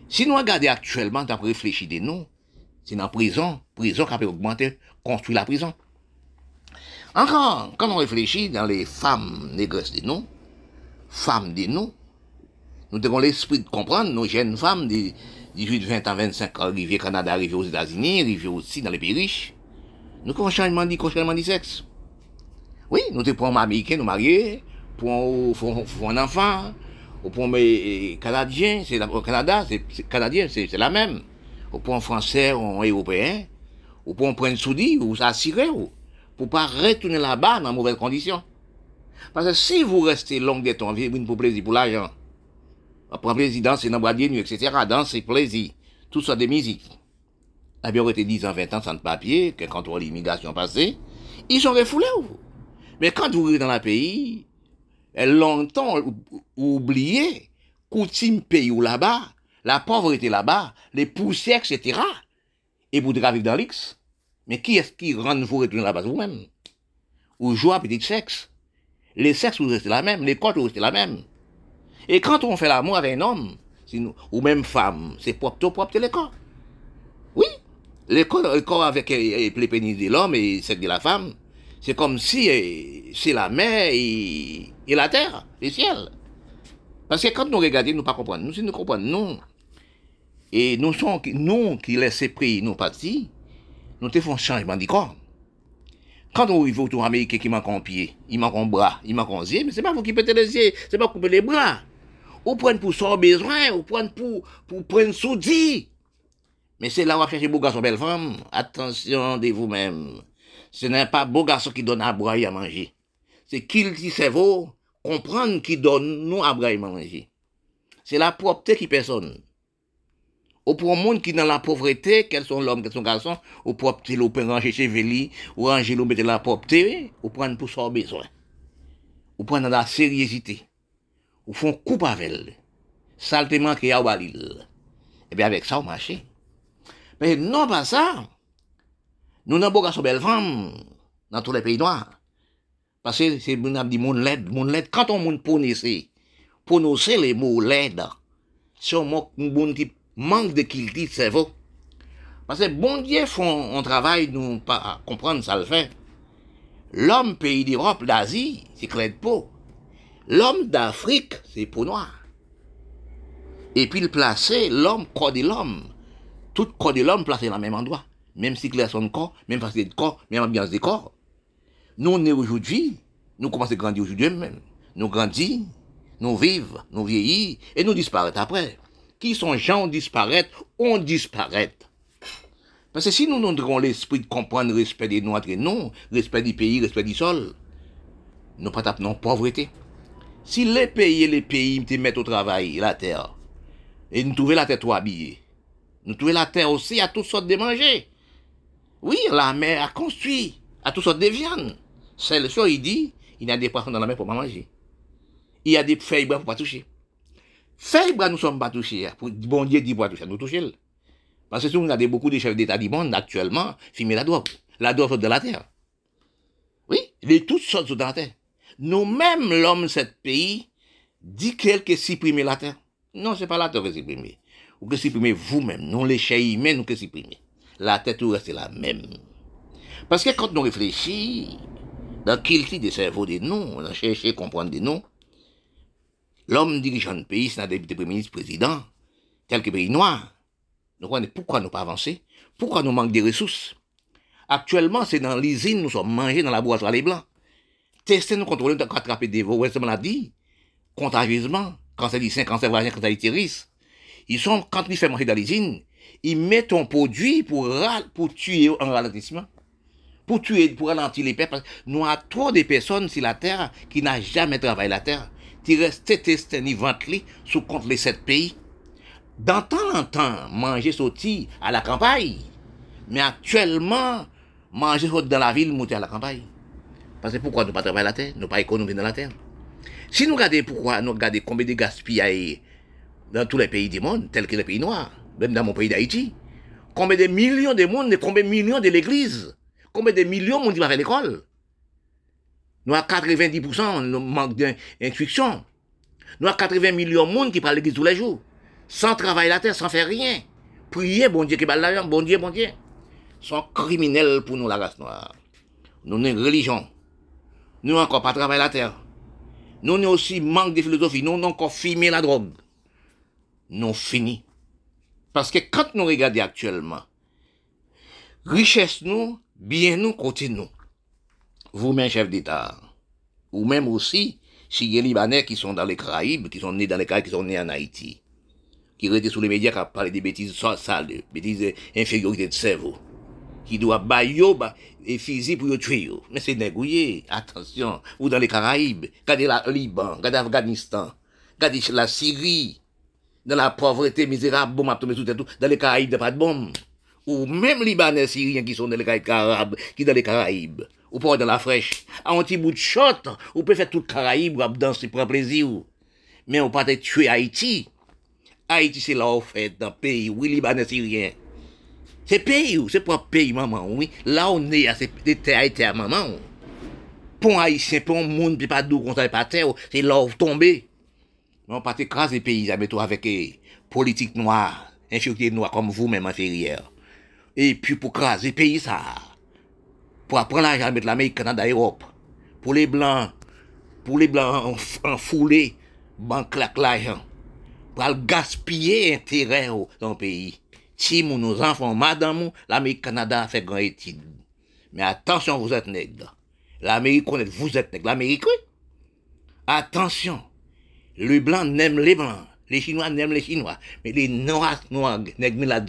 Si nous regardons actuellement, d'après réfléchir de nous, c'est dans la prison, prison qui a augmenter, construire la prison. Encore, quand on réfléchit dans les femmes négresses de nous, femmes de nous, nous avons l'esprit de comprendre nos jeunes femmes de 18, 20 ans, 25 ans, arrivées au Canada, arrivées aux États-Unis, arrivées aussi dans les pays riches. Nous avons changement de, sexe. Oui, nous te prenons américain, nous mariés, pour un enfant, pour un canadien, c'est au Canada, c'est canadien, c'est la même. Pour un français, ou un européen, pour un prince soudi, ou s'assurer, ou pour pas retourner là-bas dans mauvaises conditions. Parce que si vous restez long de temps, vivre pour plaisir, pour l'argent, pour plaisir, danser dans bois nuit, etc., danser, plaisir, tout ça des musiques. Eh bien, on été 10 ans, 20 ans sans papier, que quand on voit l'immigration passer, ils sont refoulés, ou? Mais quand vous êtes dans le pays, longtemps oublié, coutume pays ou là-bas, la pauvreté là-bas, les poussières, etc. Et vous devez vivre dans l'X. Mais qui est-ce qui rend vous retourner là-bas? Vous-même? Ou jouez à petit sexe. Les sexes, vous restez la même, les côtes, vous restez la même. Et quand on fait l'amour avec un homme, ou même femme, c'est propre, propre les corps. Oui, les corps, avec les pénis de l'homme et celle de la femme, c'est comme si euh, c'est la mer et, la terre, le ciel. Parce que quand nous regardons, nous ne pas comprendre. Nous, si nous comprenons, non. Et nous sommes, nous qui laissons pris nos partis, nous te faisons changement de corps. Quand on arrive autour américain qui manque un pied, il manque un bras, il manque un yeux, mais c'est pas vous qui pétez les yeux, c'est pas couper les bras. Ou prendre pour son besoin, ou prendre pour, pour prendre soudi. Mais c'est là où on va chercher beau garçon, belle femme. Attention de vous-même. Ce n'est pas beau garçon qui donne à boire et à manger. C'est qu'il dit cerveau, comprendre qui donne nous à boire et à manger. C'est la propreté qui personne. Ou pour un monde qui dans la pauvreté, quels sont l'homme, quels sont les garçons, ou propreté, l'eau peut ranger chez Véli, ou ranger l'eau, mettre la propreté, ou prendre pour son besoin. Ou prendre la sérieuxité. Ou font coupe avec elle. Saltement qu'il y a au balil. Et bien avec ça, on marche. Mais non pas ça. Nous n'avons pas belle femme dans tous les pays noirs. Parce que c'est mon dit mon l'aide, mon l'aide. Quand on monde prononcer, prononcer les mots l'aide, c'est manque de culture cerveau. Parce que bon Dieu font un travail, nous pas comprendre ça le fait. L'homme pays d'Europe, d'Asie, c'est clair de peau. L'homme d'Afrique, c'est peau noire. Et puis il plaçait l'homme, corps de l'homme. Tout corps de l'homme placé dans le même endroit. Même circulation de corps, même facilité de corps, même ambiance de corps. Nous, on est aujourd'hui, nous commençons à grandir aujourd'hui même. Nous grandissons, nous vivons, nous vieillissons, et nous disparaissons après. Qui sont gens disparaître, on disparaît. Parce que si nous nous avons l'esprit de comprendre le respect des noirs non, respect du pays, respect du sol, nous pas tapons pauvreté. Si les pays et les pays te mettent au travail, la terre, et nous trouvons la terre tout habillée, nous trouvons la terre aussi à toutes sortes de manger. Oui, la mer a construit à toutes sortes de viandes. Celle chose, il dit, il y a des poissons dans la mer pour pas manger. Il y a des feuilles pour pas toucher. Feuilles nous nous sommes pas touchés. Bon Dieu dit pas toucher, nous toucher. Parce que si on a beaucoup de chefs d'État du monde actuellement, filmer la drogue. La drogue de la terre. Oui, les toutes sortes de la terre. Nous-mêmes, l'homme de ce pays, dit qu'elle que supprimer la terre. Non, c'est pas la terre que supprimer. Ou que supprimer vous-même. Non, les chers humains, nous que supprimer. La terre tout reste la même. Parce que quand nous réfléchissons, dans quel des cerveaux des noms, on a cherché à comprendre des noms, l'homme dirigeant le pays, c'est un député premier ministre, président, tel que pays noir. Nous pourquoi nous pas avancer, pourquoi nous manquons des ressources. Actuellement, c'est dans l'usine, nous sommes mangés dans la boîte à les blancs. Tester, nous contrôler, nous attraper des mauvaises maladies, contagieusement, cancer du sein, cancer vagin, cancer utérus. Ils sont, quand ils font manger dans l'usine, ils mettent un produit pour, tuer un ralentissement. Pour tuer, pour ralentir les pertes. Nous avons trop de personnes sur la terre qui n'ont jamais travaillé la terre. Qui restent testés, ni sous contre les sept pays dans temps en temps, manger sorti à la campagne. Mais actuellement, manger dans la ville, monter à la campagne. Parce que pourquoi nous pas travailler la terre, nous pas économiser dans la terre. Si nous regardons pourquoi nous combien de gaspillage dans tous les pays du monde, tels que les pays noirs, même dans mon pays d'Haïti, combien de millions de monde, combien de millions de l'église, combien de millions de monde qui va l'école? Nous avons 90% nous manque d'instruction. Nous avons 80 millions de monde qui parlent l'église tous les jours sans travailler la terre, sans faire rien. Prier, bon Dieu qui bat l'argent, bon Dieu, bon Dieu. Sont criminels pour nous, la race noire. Nous, sommes une religion. Nous, encore pas travailler la terre. Nous, nous aussi manque de philosophie. Nous, nous encore filmé la drogue. Nous, fini. Parce que quand nous regardons actuellement, richesse nous, bien nous, côté nous. Vous-même, chef d'État, ou même aussi, si a des Libanais qui sont dans les Caraïbes, qui sont nés dans les Caraïbes, qui sont nés en Haïti, qui reste sous les médias qui parlé des bêtises sales, des bêtises infériorité de cerveau, qui doit bailler et physique pour tuer. Mais c'est négouillé. Attention, vous dans les Caraïbes, regardez le Liban, regardez l'Afghanistan, regardez la Syrie, dans la pauvreté misérable, bon, dans les Caraïbes, pas de bombe. Ou même Libanais, Syriens qui sont dans les Caraïbes, qui dans les Caraïbes. Ou pas dans la fraîche. un petit bout de shot, ou peut faire tout le Caraïbe, ou danser pour plaisir. Mais on pas tuer Haïti. Haïti, c'est là où fait dans pays, oui, Libanais, Syrien. C'est pays, c'est pas pays, maman, oui. Là, on est, c'est terres, terre, maman. Pour haïtien, pour un monde, puis pas qu'on pas terre, c'est là où tomber. Mais on pas écraser les pays, avec avec politique noire, infériorité noire, comme vous-même, inférieur. Et puis, pour craser pays, ça. Pour apprendre l'argent, mettre l'Amérique, Canada, Europe. Pour les blancs, pour les blancs en, foulée, banque l'argent pour gaspiller intérêt dans le pays. Si nos enfants, madame, l'Amérique Canada fait grand étude. Mais attention, vous êtes nègre. L'Amérique connaît, vous êtes nègre. L'Amérique, oui. Attention. Le blanc n'aime les blancs. Les Chinois n'aiment les Chinois. Mais les Noirs, noirs, nègres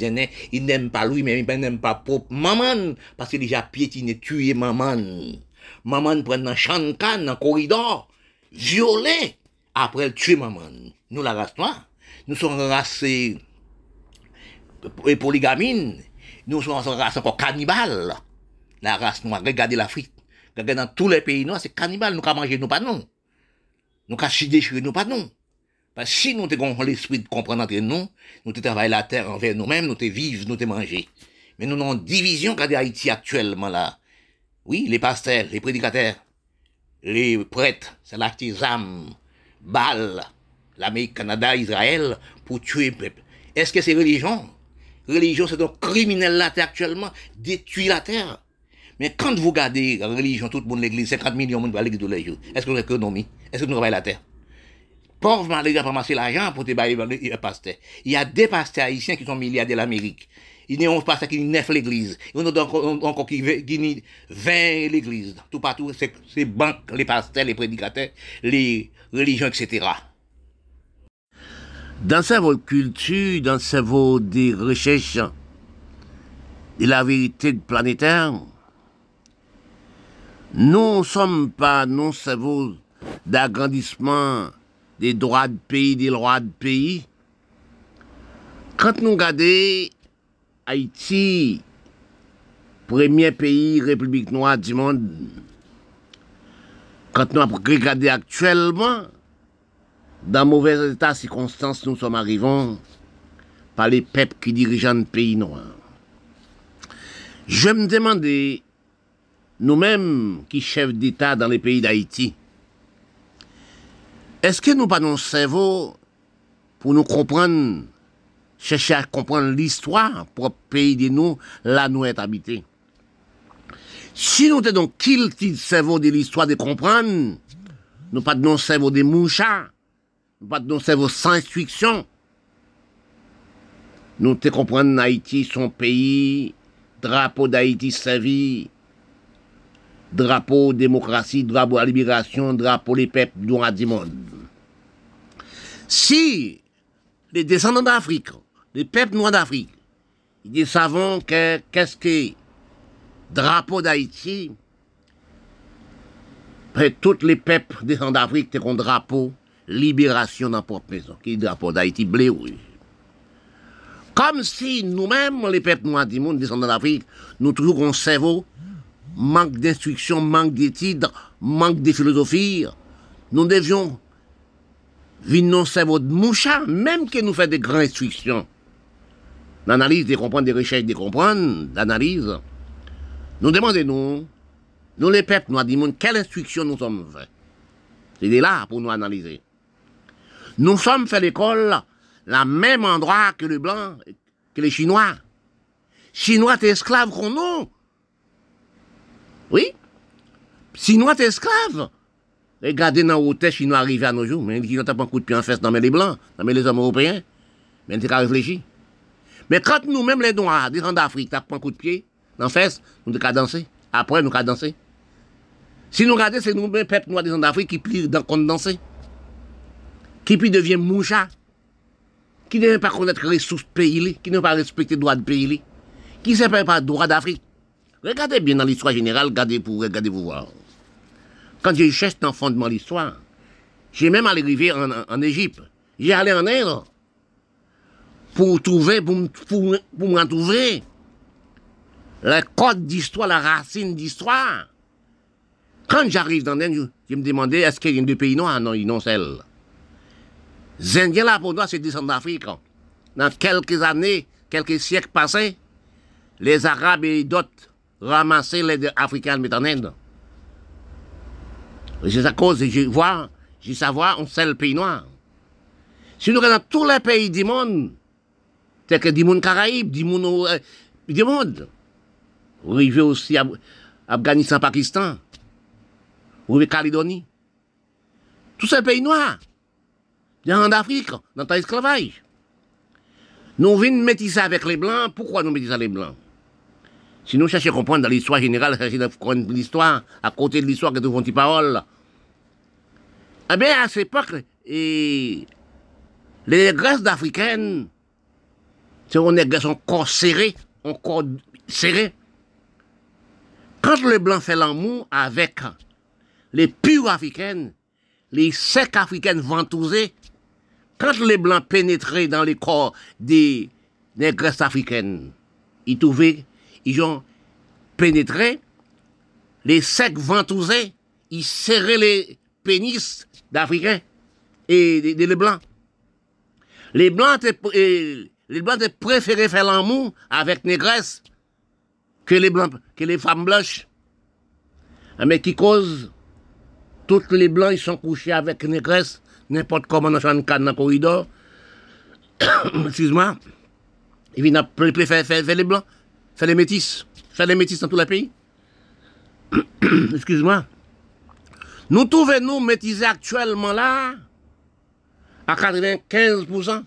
ils n'aiment pas lui, mais ils n'aiment pas propre maman. Parce qu'il déjà piétiné, tué maman. Maman prend un champ dans corridor, violé. Après, elle tue maman. Nous, la race noire nous sommes races polygamines, nous sommes race encore cannibales. La race noire, regardez l'Afrique, regardez dans tous les pays noirs, c'est cannibale, nous qu'à manger, nous pas non. Nous qu'à déchirer, nous pas non. Si nous avons l'esprit de comprendre entre nous, nous travaillons la terre envers nous-mêmes, nous te vivons, nous te. Mais nous avons une division regardez Haïti actuellement là. Oui, les pasteurs, les prédicateurs, les prêtres, c'est l'artisan, balles, l'Amérique, Canada, Israël, pour tuer le peuple. Est-ce que c'est religion? Religion, c'est donc criminel là actuellement, détruire la terre. Mais quand vous regardez la religion, tout le monde l'église, 50 millions de monde va l'église tous les jours, est-ce que avez économie? Est-ce que nous travaillons la terre? Pauvres malgré pas masser l'argent pour te bailler le pasteur. Il y a des pasteurs haïtiens qui sont milliardaires de l'Amérique. Il y a un pasteur qui neuf l'église. Il y en a encore qui qui 20 l'église. Tout partout, c'est banques, les pasteurs, les prédicateurs, les religions, etc. Dans sa culture, dans sa des recherches de la vérité planétaire, nous ne sommes pas, non cerveau d'agrandissement des droits de pays, des lois de pays. Quand nous regardons Haïti, premier pays, République noire du monde, quand nous regardons actuellement, dans mauvais état circonstances, nous sommes arrivés par les peuples qui dirigent le pays noir. Je me demandais, nous-mêmes qui chefs d'État dans les pays d'Haïti, est-ce que nous pas nos cerveau pour nous comprendre, chercher à comprendre l'histoire pour pays de nous, là nous est habité? Si nous donc qu'il cerveau de l'histoire de comprendre, nous pas de nos cerveau des mouchards, nous pas de nos cerveau sans instruction. Nous te comprendre Haïti, son pays, drapeau d'Haïti servi, drapeau démocratie, drapeau libération, drapeau les peuples du monde. Si les descendants d'Afrique, les peuples noirs d'Afrique, ils savent que qu'est-ce que drapeau d'Haïti, tous les peuples descendants d'Afrique, c'est un drapeau libération dans propre maison, qui est drapeau d'Haïti bleu Comme si nous-mêmes, les peuples noirs du monde, descendants d'Afrique, nous trouvons un cerveau manque d'instruction, manque d'études, manque de philosophie. Nous devions vivre nos cerveaux de moucha, même que nous faisons des grandes instructions. L'analyse, de comprendre, des recherches, de comprendre, l'analyse. Nous demandons, nous, nous les peuples, nous disons, quelle instruction nous sommes faits. C'est là pour nous analyser. Nous sommes fait l'école, la même endroit que le blanc, que les Chinois. Chinois, t'es esclave qu'on nous. Oui. Chinois, t'es esclave. Regardez dans l'hôtel chinois arrivé à nos jours, mais ils ont pas un coup de pied en fesse dans les blancs, dans les hommes européens. Mais on qu'à réfléchir. Mais quand nous-mêmes les noirs, des gens d'Afrique, t'as pas un coup de pied dans les fesses, nous qu'à danser. Après, nous qu'à danser. Si nous regardons, c'est nous-mêmes, peuple noirs des gens d'Afrique, qui plient dans compte danser. Qui puis devient moucha. Qui ne veut pas connaître les ressources pays, qui ne veut pas respecter les droits de pays, qui ne sait pas droit d'Afrique. Regardez bien dans l'histoire générale, regardez pour, regardez pour voir. Quand je cherche dans le fondement de l'histoire, j'ai même arrivé en, en Égypte. J'ai allé en Inde pour trouver, pour, pour, pour trouver la code d'histoire, la racine d'histoire. Quand j'arrive dans l'Inde, je, me demandais est-ce qu'il y a deux pays noirs? Non, ils n'ont celle. Les Indiens là pour moi, c'est descendants d'Afrique. Dans quelques années, quelques siècles passés, les Arabes et d'autres ramassaient les Africains mais en. C'est à cause, je vois, je savoir, on sait le pays noir. Si nous regardons tous les pays du monde, c'est que du monde Caraïbes, du monde, euh, du monde. Arrivez aussi Afghanistan, Pakistan, arrivez Calédonie. Tous ces pays noirs, en Afrique, dans l'esclavage. Nous venons métisser avec les Blancs. Pourquoi nous métissons les Blancs? Si nous cherchons à comprendre dans l'histoire générale, à comprendre l'histoire, à côté de l'histoire que nous avons parole, eh bien, à cette époque, les graisses d'Africaines, c'est des graisses encore serrées, encore serrées. Quand les Blancs font l'amour avec les pures africaines, les secs africaines ventousées, quand les Blancs pénétraient dans les corps des négresses africaines, ils trouvaient ils ont pénétré, les secs ventousés, ils serraient les pénis d'Africains et des Blancs. Les Blancs les Blancs préféré faire l'amour avec négresses que les Blancs, que les femmes blanches. Ah, mais qui cause, tous les Blancs, ils sont couchés avec négresses, n'importe comment dans le dans le corridor. Excuse-moi. Ils viennent faire, faire les Blancs. Faire les métis. Faire les métis dans tout le pays. Excuse-moi. Nous trouvons nous métisés actuellement là à 95%.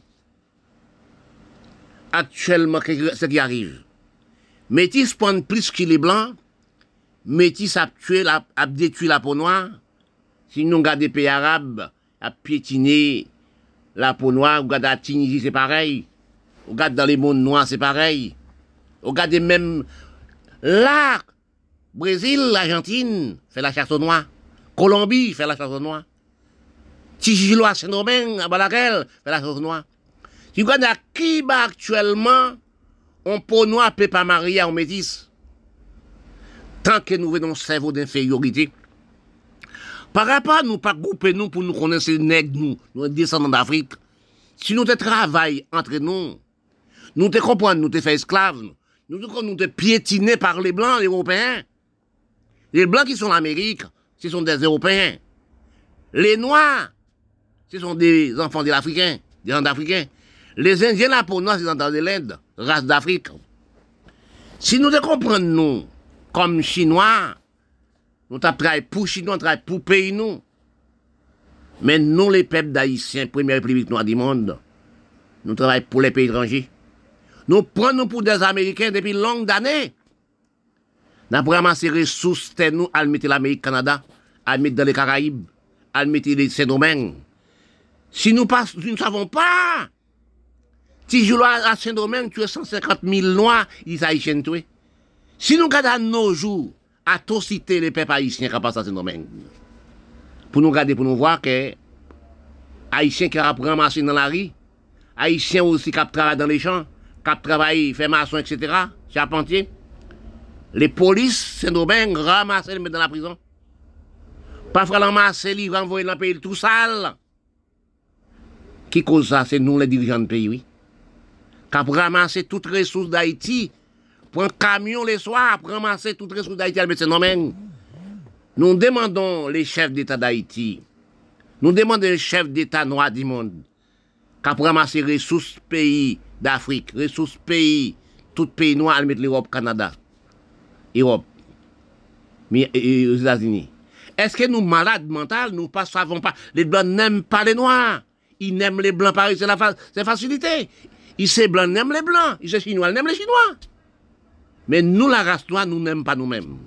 Actuellement, ce qui arrive? Métis prend plus que les blancs. Métis a tué, la, a détruit la peau noire. Si nous regardons les pays arabes, a piétiné la peau noire, regardez la Tunisie, c'est pareil. Regarde dans les mondes noirs, c'est pareil. Regardez même là, Brésil, l'Argentine fait la chasse aux noirs. Colombie fait la chasse aux noirs. Tijilois, Saint-Domingue, à Balaguel fait la chasse aux noirs. Si vous regardez à qui actuellement, on peut noir peut pas marier en métis. Tant que nous venons cerveau d'infériorité. Par rapport à nous, pas grouper nous pour nous connaître nègres, nous, nous descendants d'Afrique. Si nous te travaillons entre nous, nous te comprenons, nous te faisons esclaves, nous te piétinés par les Blancs, les Européens. Les Blancs qui sont en Amérique, ce sont des Européens. Les Noirs, ce sont des enfants de l'Africain, des gens d'Africains. Les Indiens, là, pour nous, c'est des race d'Afrique. Si nous comprenons, nous, comme Chinois, nous travaillons pour Chinois, nous travaillons pour pays, nous. Mais nous, les peuples d'Haïtiens, première république noire du monde, nous travaillons pour les pays étrangers. Nous prenons pour des Américains depuis longues années. Nous avons ramassé les ressources, nous, à mettre l'Amérique, Canada, à mettre dans les Caraïbes, à mettre les Saint-Domingue. Si nous ne savons pas, si je à Saint-Domingue, tu es 150 000 noirs, ils haïtiens. Si nous regardons nos jours, à citer les peuples haïtiens qui passent à Saint-Domingue, pour nous regarder, pour nous voir que haïtiens qui ont ramassé dans la rue, haïtiens aussi qui travaillent dans les champs, qui travaillent, fait maçon, etc., charpentier, les polices Saint-Domingue ramassent les dans la prison. Parfois, ramasser, ils renvoient dans le pays tout sale. Qui cause ça? C'est nous, les dirigeants du pays, oui. Qui ramasser toutes les ressources d'Haïti, pour un camion les soirs, pour ramasser toutes les ressources d'Haïti à Saint-Domingue. Nous demandons les chefs d'État d'Haïti, nous demandons les chefs d'État noirs du monde, qui ramasser les ressources pays d'Afrique, ressources pays, tout pays noir, à mettre l'Europe, Canada. Europe, mais, aux États-Unis. Est-ce que nous, malades mentales, nous ne savons pas? Les Blancs n'aiment pas les Noirs. Ils n'aiment les Blancs pareil, c'est la facilité. Ils ces Blancs n'aiment les Blancs. Ils ces Chinois n'aiment les Chinois. Mais nous, la race noire, nous n'aimons pas nous-mêmes.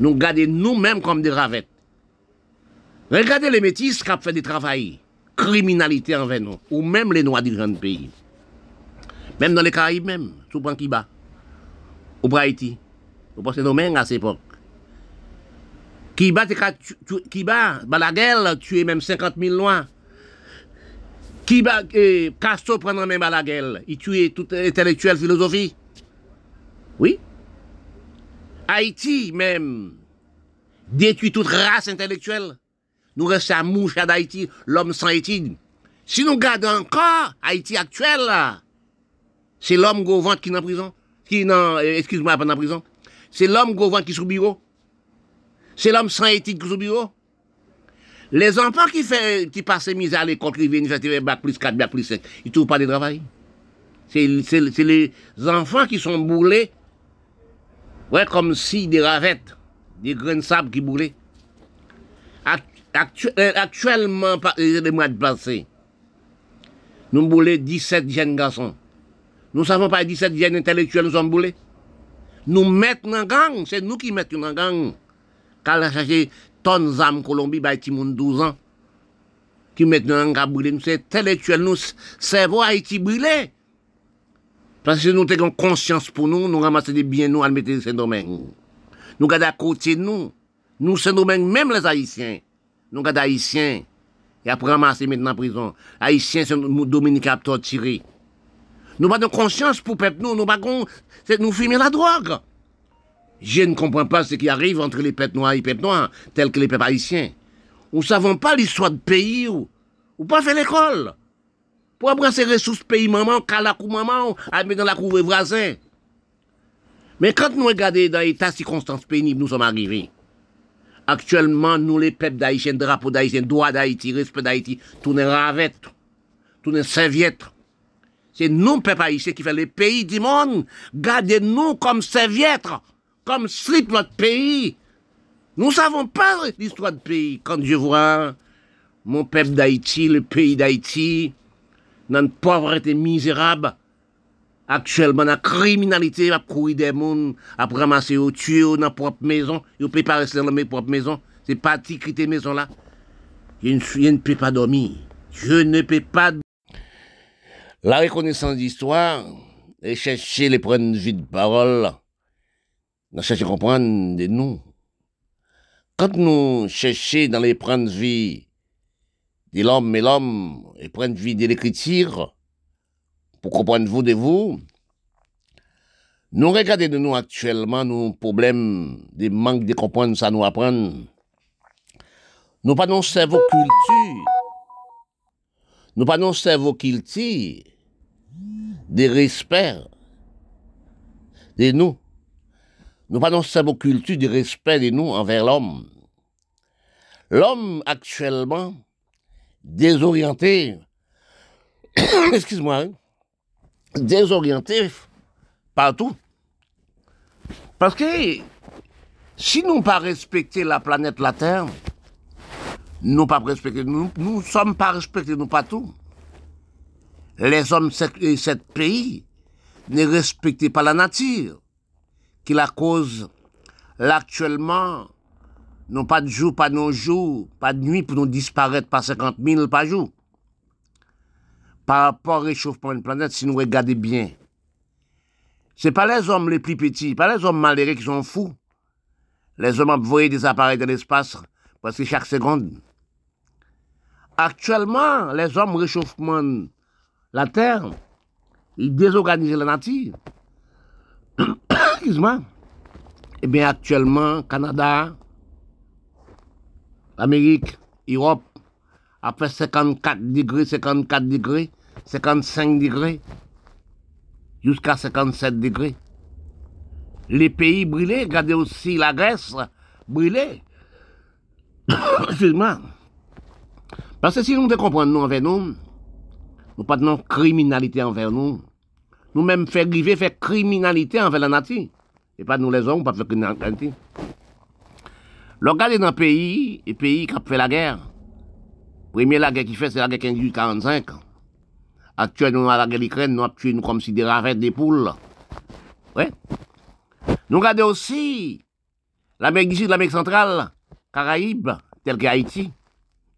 Nous gardons nous-mêmes comme des ravettes. Regardez les métis qui ont fait des travail, criminalité envers nous, ou même les Noirs du grand pays. Même dans les Caraïbes, même, sous Kiba, ou Haïti. Vous pensez nos mains à cette époque. Qui qui tué même 50 000 noirs. Qui bat, eh, Castro prend même Balaguer, il tue tout intellectuel philosophie. Oui. Haïti même, détruit toute race intellectuelle. Nous restons à mouche d'Haïti, l'homme sans étude. Si nous gardons encore Haïti actuel, c'est l'homme gros qui est en prison qui non, euh, excuse-moi, pas la prison. C'est l'homme gouvernant qui est sous bureau. C'est l'homme sans éthique qui est sous bureau. Les enfants qui, fait, qui passent misère à l'école, qui viennent faire bac plus 4, bac plus 5, ils ne trouvent pas de travail. C'est les enfants qui sont boulés, ouais, comme si des ravettes, des grains de sable qui boulaient. Euh, actuellement, les mois de passé, nous boulons 17 jeunes garçons. Nous savons pas 17 jeunes intellectuels nous sommes boulés. Nous mettons en gang, c'est nous qui mettons en gang. Quand a cherché tonnes d'âmes Colombie, bah, qui 12 ans, qui mettent en gang brûler, nous, c'est intellectuel, nous, cerveau Haïti brûlé. Parce que nous avons conscience pour nous, nous ramassons des biens, nous, à mettre dans domaine. Nous gardons à côté de nous. Nous, domaine, même les Haïtiens. Nous gardons Haïtiens. Et après ramasser maintenant en prison. Haïtiens, c'est Dominique à torturer. Nous pas de conscience pour peuple nous, nous pas nous fumer la drogue. Je ne comprends pas ce qui arrive entre les peuples noirs et les peuples noirs, tels que les peuples haïtiens. Nous ne savons pas l'histoire de pays ou, ou pas fait l'école. Pour apprendre ces ressources pays maman, calakou maman, mettre dans la cour voisin. Mais quand nous regardons dans l'état circonstances pénibles, nous sommes arrivés. Actuellement, nous, les peuples d'Haïtiens, drapeau d'Haïtien, droit d'Haïti, respect d'Haïti, tout est ravette, tout est serviette. C'est nous, peuple haïtien, qui fait les pays du monde. Gardez-nous comme serviettes, comme slip notre pays. Nous savons pas l'histoire du pays. Quand je vois mon peuple d'Haïti, le pays d'Haïti, dans une pauvreté misérable, actuellement, dans la criminalité, à courir des mondes, à ramasser au tuer dans la propre maison, ils ne pas rester dans mes propre maison, c'est pas quitter maison là. Je ne peux pas dormir. Je ne peux pas. La reconnaissance d'histoire, et chercher les points de vue de parole, nous chercher à comprendre de nous. Quand nous cherchons dans les points de vue de l'homme et l'homme, points de vue de l'écriture, pour comprendre vous de vous, nous regardons de nous actuellement nos problèmes, des manques de comprendre, ça nous apprendre. Nous pas nos cerveau culture. Nous pas nos cerveau culture des respect de nous. Nous pas cerveau culture de respect de nous envers l'homme. L'homme actuellement désorienté, excuse-moi, hein, désorienté partout. Parce que si nous pas respecter la planète la Terre, nous pas respecter, nous, nous sommes pas respectés, nous pas tout. Les hommes de ce pays ne respectent pas la nature, qui la cause l'actuellement, non pas de jour, pas de jour, pas de nuit pour nous disparaître par 50 000 par jour. Par rapport au réchauffement de la planète, si nous regardons bien, c'est pas les hommes les plus petits, pas les hommes malheureux qui sont fous. Les hommes envoyés des appareils dans l'espace parce que chaque seconde. Actuellement, les hommes réchauffement la terre, ils désorganisent la nature. Excuse-moi. Eh bien, actuellement, Canada, Amérique, Europe, après 54 degrés, 54 degrés, 55 degrés, jusqu'à 57 degrés. Les pays brûlés, regardez aussi la Grèce brûlée. Excuse-moi. Parce que si nous ne comprenons nous nous, nous pas de criminalité envers nous. Nous-mêmes faire griver, faire criminalité envers la nature. Et pas nous les hommes, pas faire criminalité. Regardez dans le pays, le pays qui a fait la guerre. Première la guerre qui fait, c'est la guerre qui a 45 Actuellement, nous, à la guerre d'Ukraine, nous avons tué nous comme si des ravettes des poules. Ouais. Nous regardons aussi l'Amérique du Sud, l'Amérique centrale, Caraïbes, tel qu'Haïti.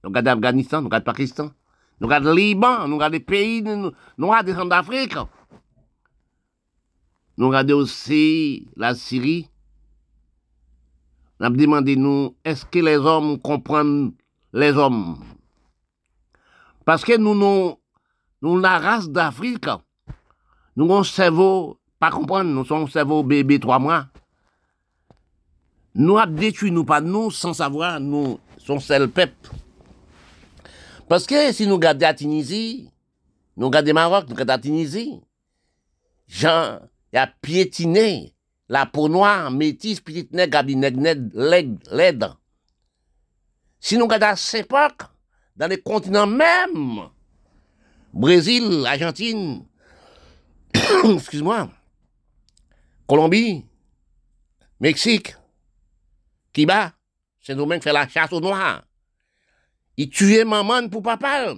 Nous regardons l'Afghanistan, nous regardons Pakistan. Nou gade Liban, nou gade peyi, nou gade Sandafrika. Nou gade osi la Siri. N ap demande nou, eske les om kompran les om? Paske nou nou, nou la rase d'Afrika. Nou gon sevo, pa kompran, nou son sevo bebe 3 mwa. Nou ap detu nou pa nou, san savwa nou son sel pep. Parce que si nous regardons la Tunisie, nous regardons le Maroc, nous regardons la Tunisie, Jean a piétiné la peau noire, métisse, petite nègre, gabi laide. Si nous regardons à cette époque, dans les continents même, Brésil, Argentine, excuse-moi, Colombie, Mexique, Cuba, c'est nous-mêmes qui fait la chasse aux noirs. Il tuait maman pour papa.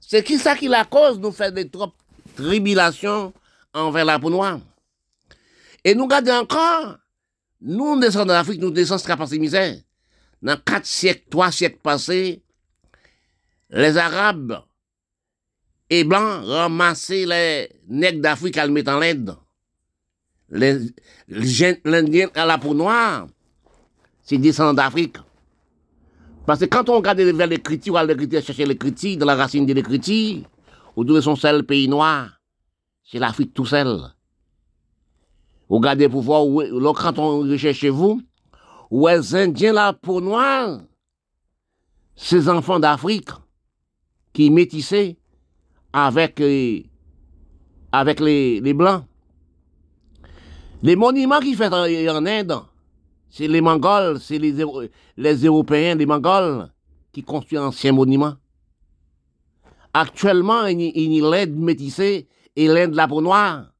C'est qui ça qui la cause nous fait des trop tribulations envers la peau noire? Et nous regardons encore, nous descendons d'Afrique, nous descendons de misère. Dans quatre siècles, trois siècles passés, les Arabes et Blancs ramassaient les nègres d'Afrique à le mettre en l'aide. L'Indien à la peau noire, c'est descendants d'Afrique. Parce que quand on regarde vers l'écriture, on va chercher l'écriture, dans la racine de l'écriture, autour de son seul pays noir, c'est l'Afrique tout seul. Regardez pour voir, où, quand on recherche chez vous, où est Indiens la peau noire, ces enfants d'Afrique, qui métissaient avec, euh, avec les, les Blancs. Les monuments qui fait en Inde, c'est les Mongols, c'est les, les Européens, les Mongols, qui construisent ancien monument. Actuellement, il y a l'aide métissée et l'aide de la peau noire,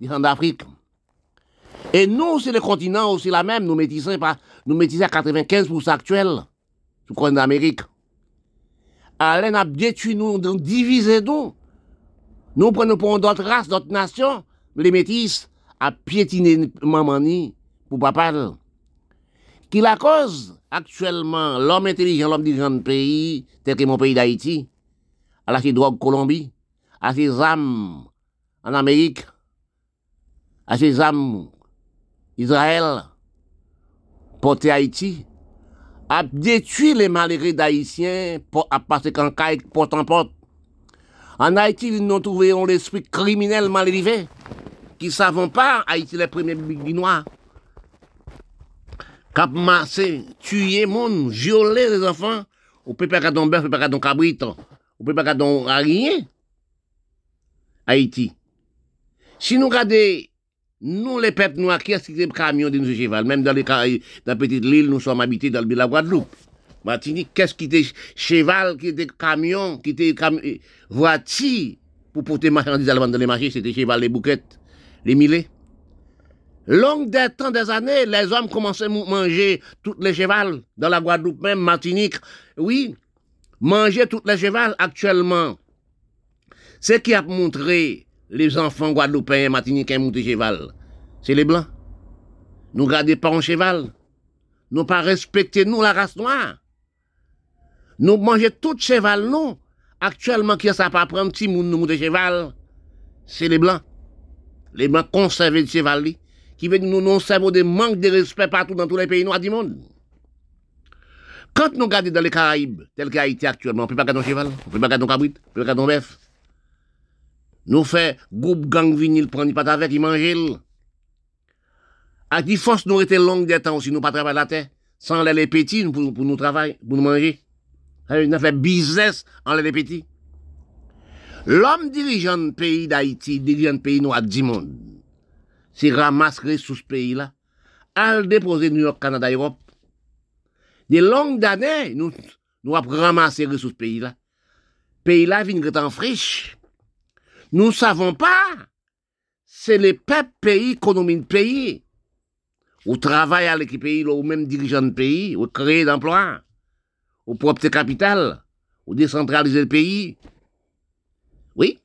d'Afrique. Et nous, c'est le continent aussi la même, nous métissons, nous métissons à 95% actuel, sous le d'Amérique. allez n'a détruit nous, diviser nous. Nous prenons pour d'autres races, d'autres nations, les métis, à piétiner mamani pour papa. Ki la koz, aktuelman, l'om intelijan, l'om dirijan de peyi, tel ke mon peyi d'Haïti, ala se drog Kolombi, ala se zam an Amerik, ala se zam Israel, pote Haïti, ap detui le malere d'Haïtien, ap pase kankaik pot an pot. An Haïti, nou trouveyon l'esprit kriminel malrivé, ki savon pa Haïti le premye biginois. Cap massé, tuer monde, violer les enfants, on peut pas ton bœuf, on peut pas ton cabrit, on peut pas ton rien. Haïti. Si nous regardons, nous les peuples noirs, qui est-ce qui est camion de nous cheval, même dans les dans la petite île, nous sommes habités dans la Guadeloupe. Martinique, qu'est-ce qui était cheval, qui était camion, qui était euh, voiture pour porter marchandises dans les marchés, c'était cheval, les bouquettes, les millets. Longue des temps des années, les hommes commençaient à manger toutes les chevals dans la Guadeloupe, même Martinique. Oui, manger toutes les chevals actuellement. Ce qui a montré les enfants guadeloupéens et martiniquais monter cheval, c'est les blancs. Nous gardons pas un cheval. Nous pas respecter nous la race noire. Nous mangeons tout cheval, non. Actuellement, qui a ça pas prendre petit monde nous cheval, c'est les blancs. Les blancs conservent le cheval, qui veut nous non cerveau de manque de respect partout dans tous les pays noirs du monde. Quand nous regardons dans les Caraïbes, tel qu'Haïti actuellement, on ne peut pas garder un cheval, on ne peut pas garder un cabrit, on ne peut pas garder un bœuf. Nous faisons groupe gang vinyle, prendre pas avec, il mange. À qui force nous été longue des temps aussi, nous pas la terre, sans les petits pour, pour nous travailler, pour nous manger. Nous avons fait business en les petits. L'homme dirigeant du pays d'Haïti, dirigeant du pays noir du monde, c'est ramasser sous ce pays-là, à le déposer New York, Canada, Europe. Des longues années, nous, nous avons ramassé sous ce pays-là. Pays-là vient en friche. Nous savons pas. C'est les peuples pays, économie de pays. Ou travaille avec les pays, ou même dirigeant de pays, ou créer d'emplois, ou propre capital, ou décentraliser le pays. Oui.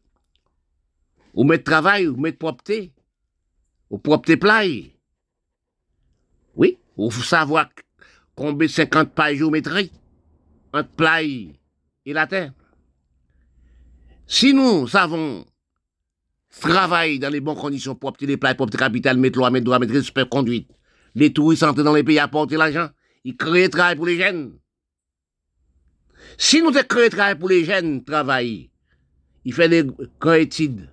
Ou mettre travail, ou mettre propreté ou propre play. Oui, ou savoir combien 50 pages géométrie entre play et la terre. Si nous savons travailler dans les bonnes conditions pour obtenir les pour obtenir capital, mettre loi, mettre droit, mettre respect, conduite, les touristes entrent dans les pays apporter l'argent, ils créent travail pour les jeunes. Si nous créons travail pour les jeunes, travail, ils font des études,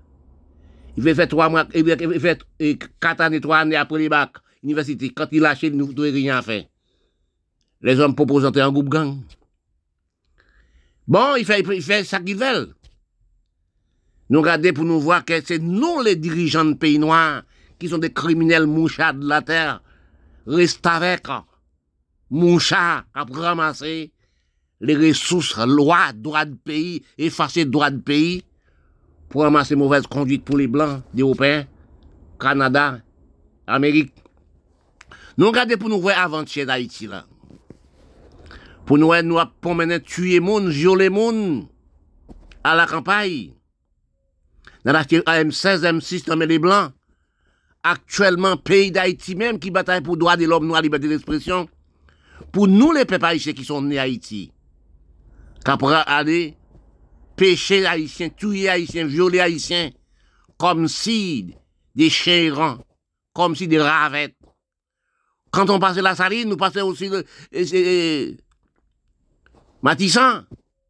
il fait faire trois mois, il fait quatre années, trois années après les bacs, université. Quand il lâche, il ne doit rien faire. Les hommes proposent d'entrer en groupe gang. Bon, il fait, il fait ça qu'ils veulent. Nous regardons pour nous voir que c'est nous les dirigeants de pays noirs qui sont des criminels mouchards de la terre. Reste avec mouchards à ramasser les ressources, lois, droits de pays, effacer droits de pays pour ramasser mauvaise conduite pour les Blancs, les Européens, Canada, Amérique. Nous regardons pour nous voir avant-hier d'Haïti là. Pour nous, nous pour mener tuer monde, violer monde à la campagne. Dans la M16, M6, dans les Blancs. Actuellement, pays d'Haïti même qui bataille pour droit de l'homme, noir, liberté d'expression. Pour nous, les peuples haïtiens qui sont nés à Haïti. Qu'après aller péché haïtien, tuer haïtien, violer haïtien, comme si des chiens comme si des ravettes. Quand on passait la saline, nous passait aussi le, Matissan.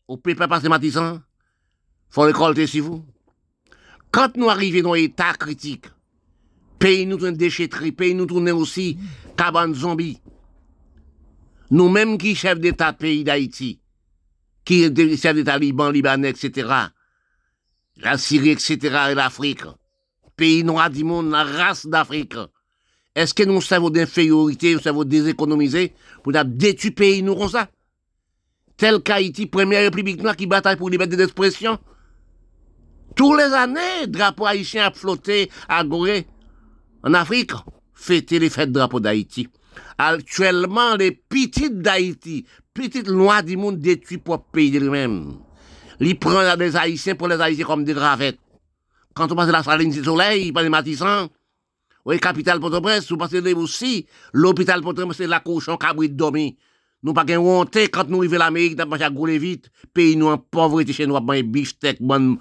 On peut pas passer Matissan. Faut récolter si vous. Quand nous arrivons dans l'état critique, pays nous une déchetterie, pays nous tourner aussi cabane zombie. Nous-mêmes qui chefs d'État pays d'Haïti, qui est des Liban, Libanais, etc. La Syrie, etc. et l'Afrique. Pays noir du monde, la race d'Afrique. Est-ce que nous savons d'infériorité, nous savons déséconomiser pour détruire pays nous comme ça? Tel qu'Haïti, première république noire qui bataille pour liberté d'expression. Tous les années, drapeau haïtien a flotté à Gorée, en Afrique. Fêter les fêtes drapeau d'Haïti. Actuellement, les petites d'Haïti, petite loi du monde détruit pour pays de lui-même. Il prend des Haïtiens pour les Haïtiens comme des gravettes. Quand on passe la saline du soleil, pas des matissants, oui, capitale Port-au-Prince, vous passez aussi, l'hôpital Port-au-Prince, c'est la cochon cabri de dormir. Nous pas qu'un honte quand nous arrivons l'Amérique, nous pas vite, pays nous en pauvreté chez nous, biche, bonne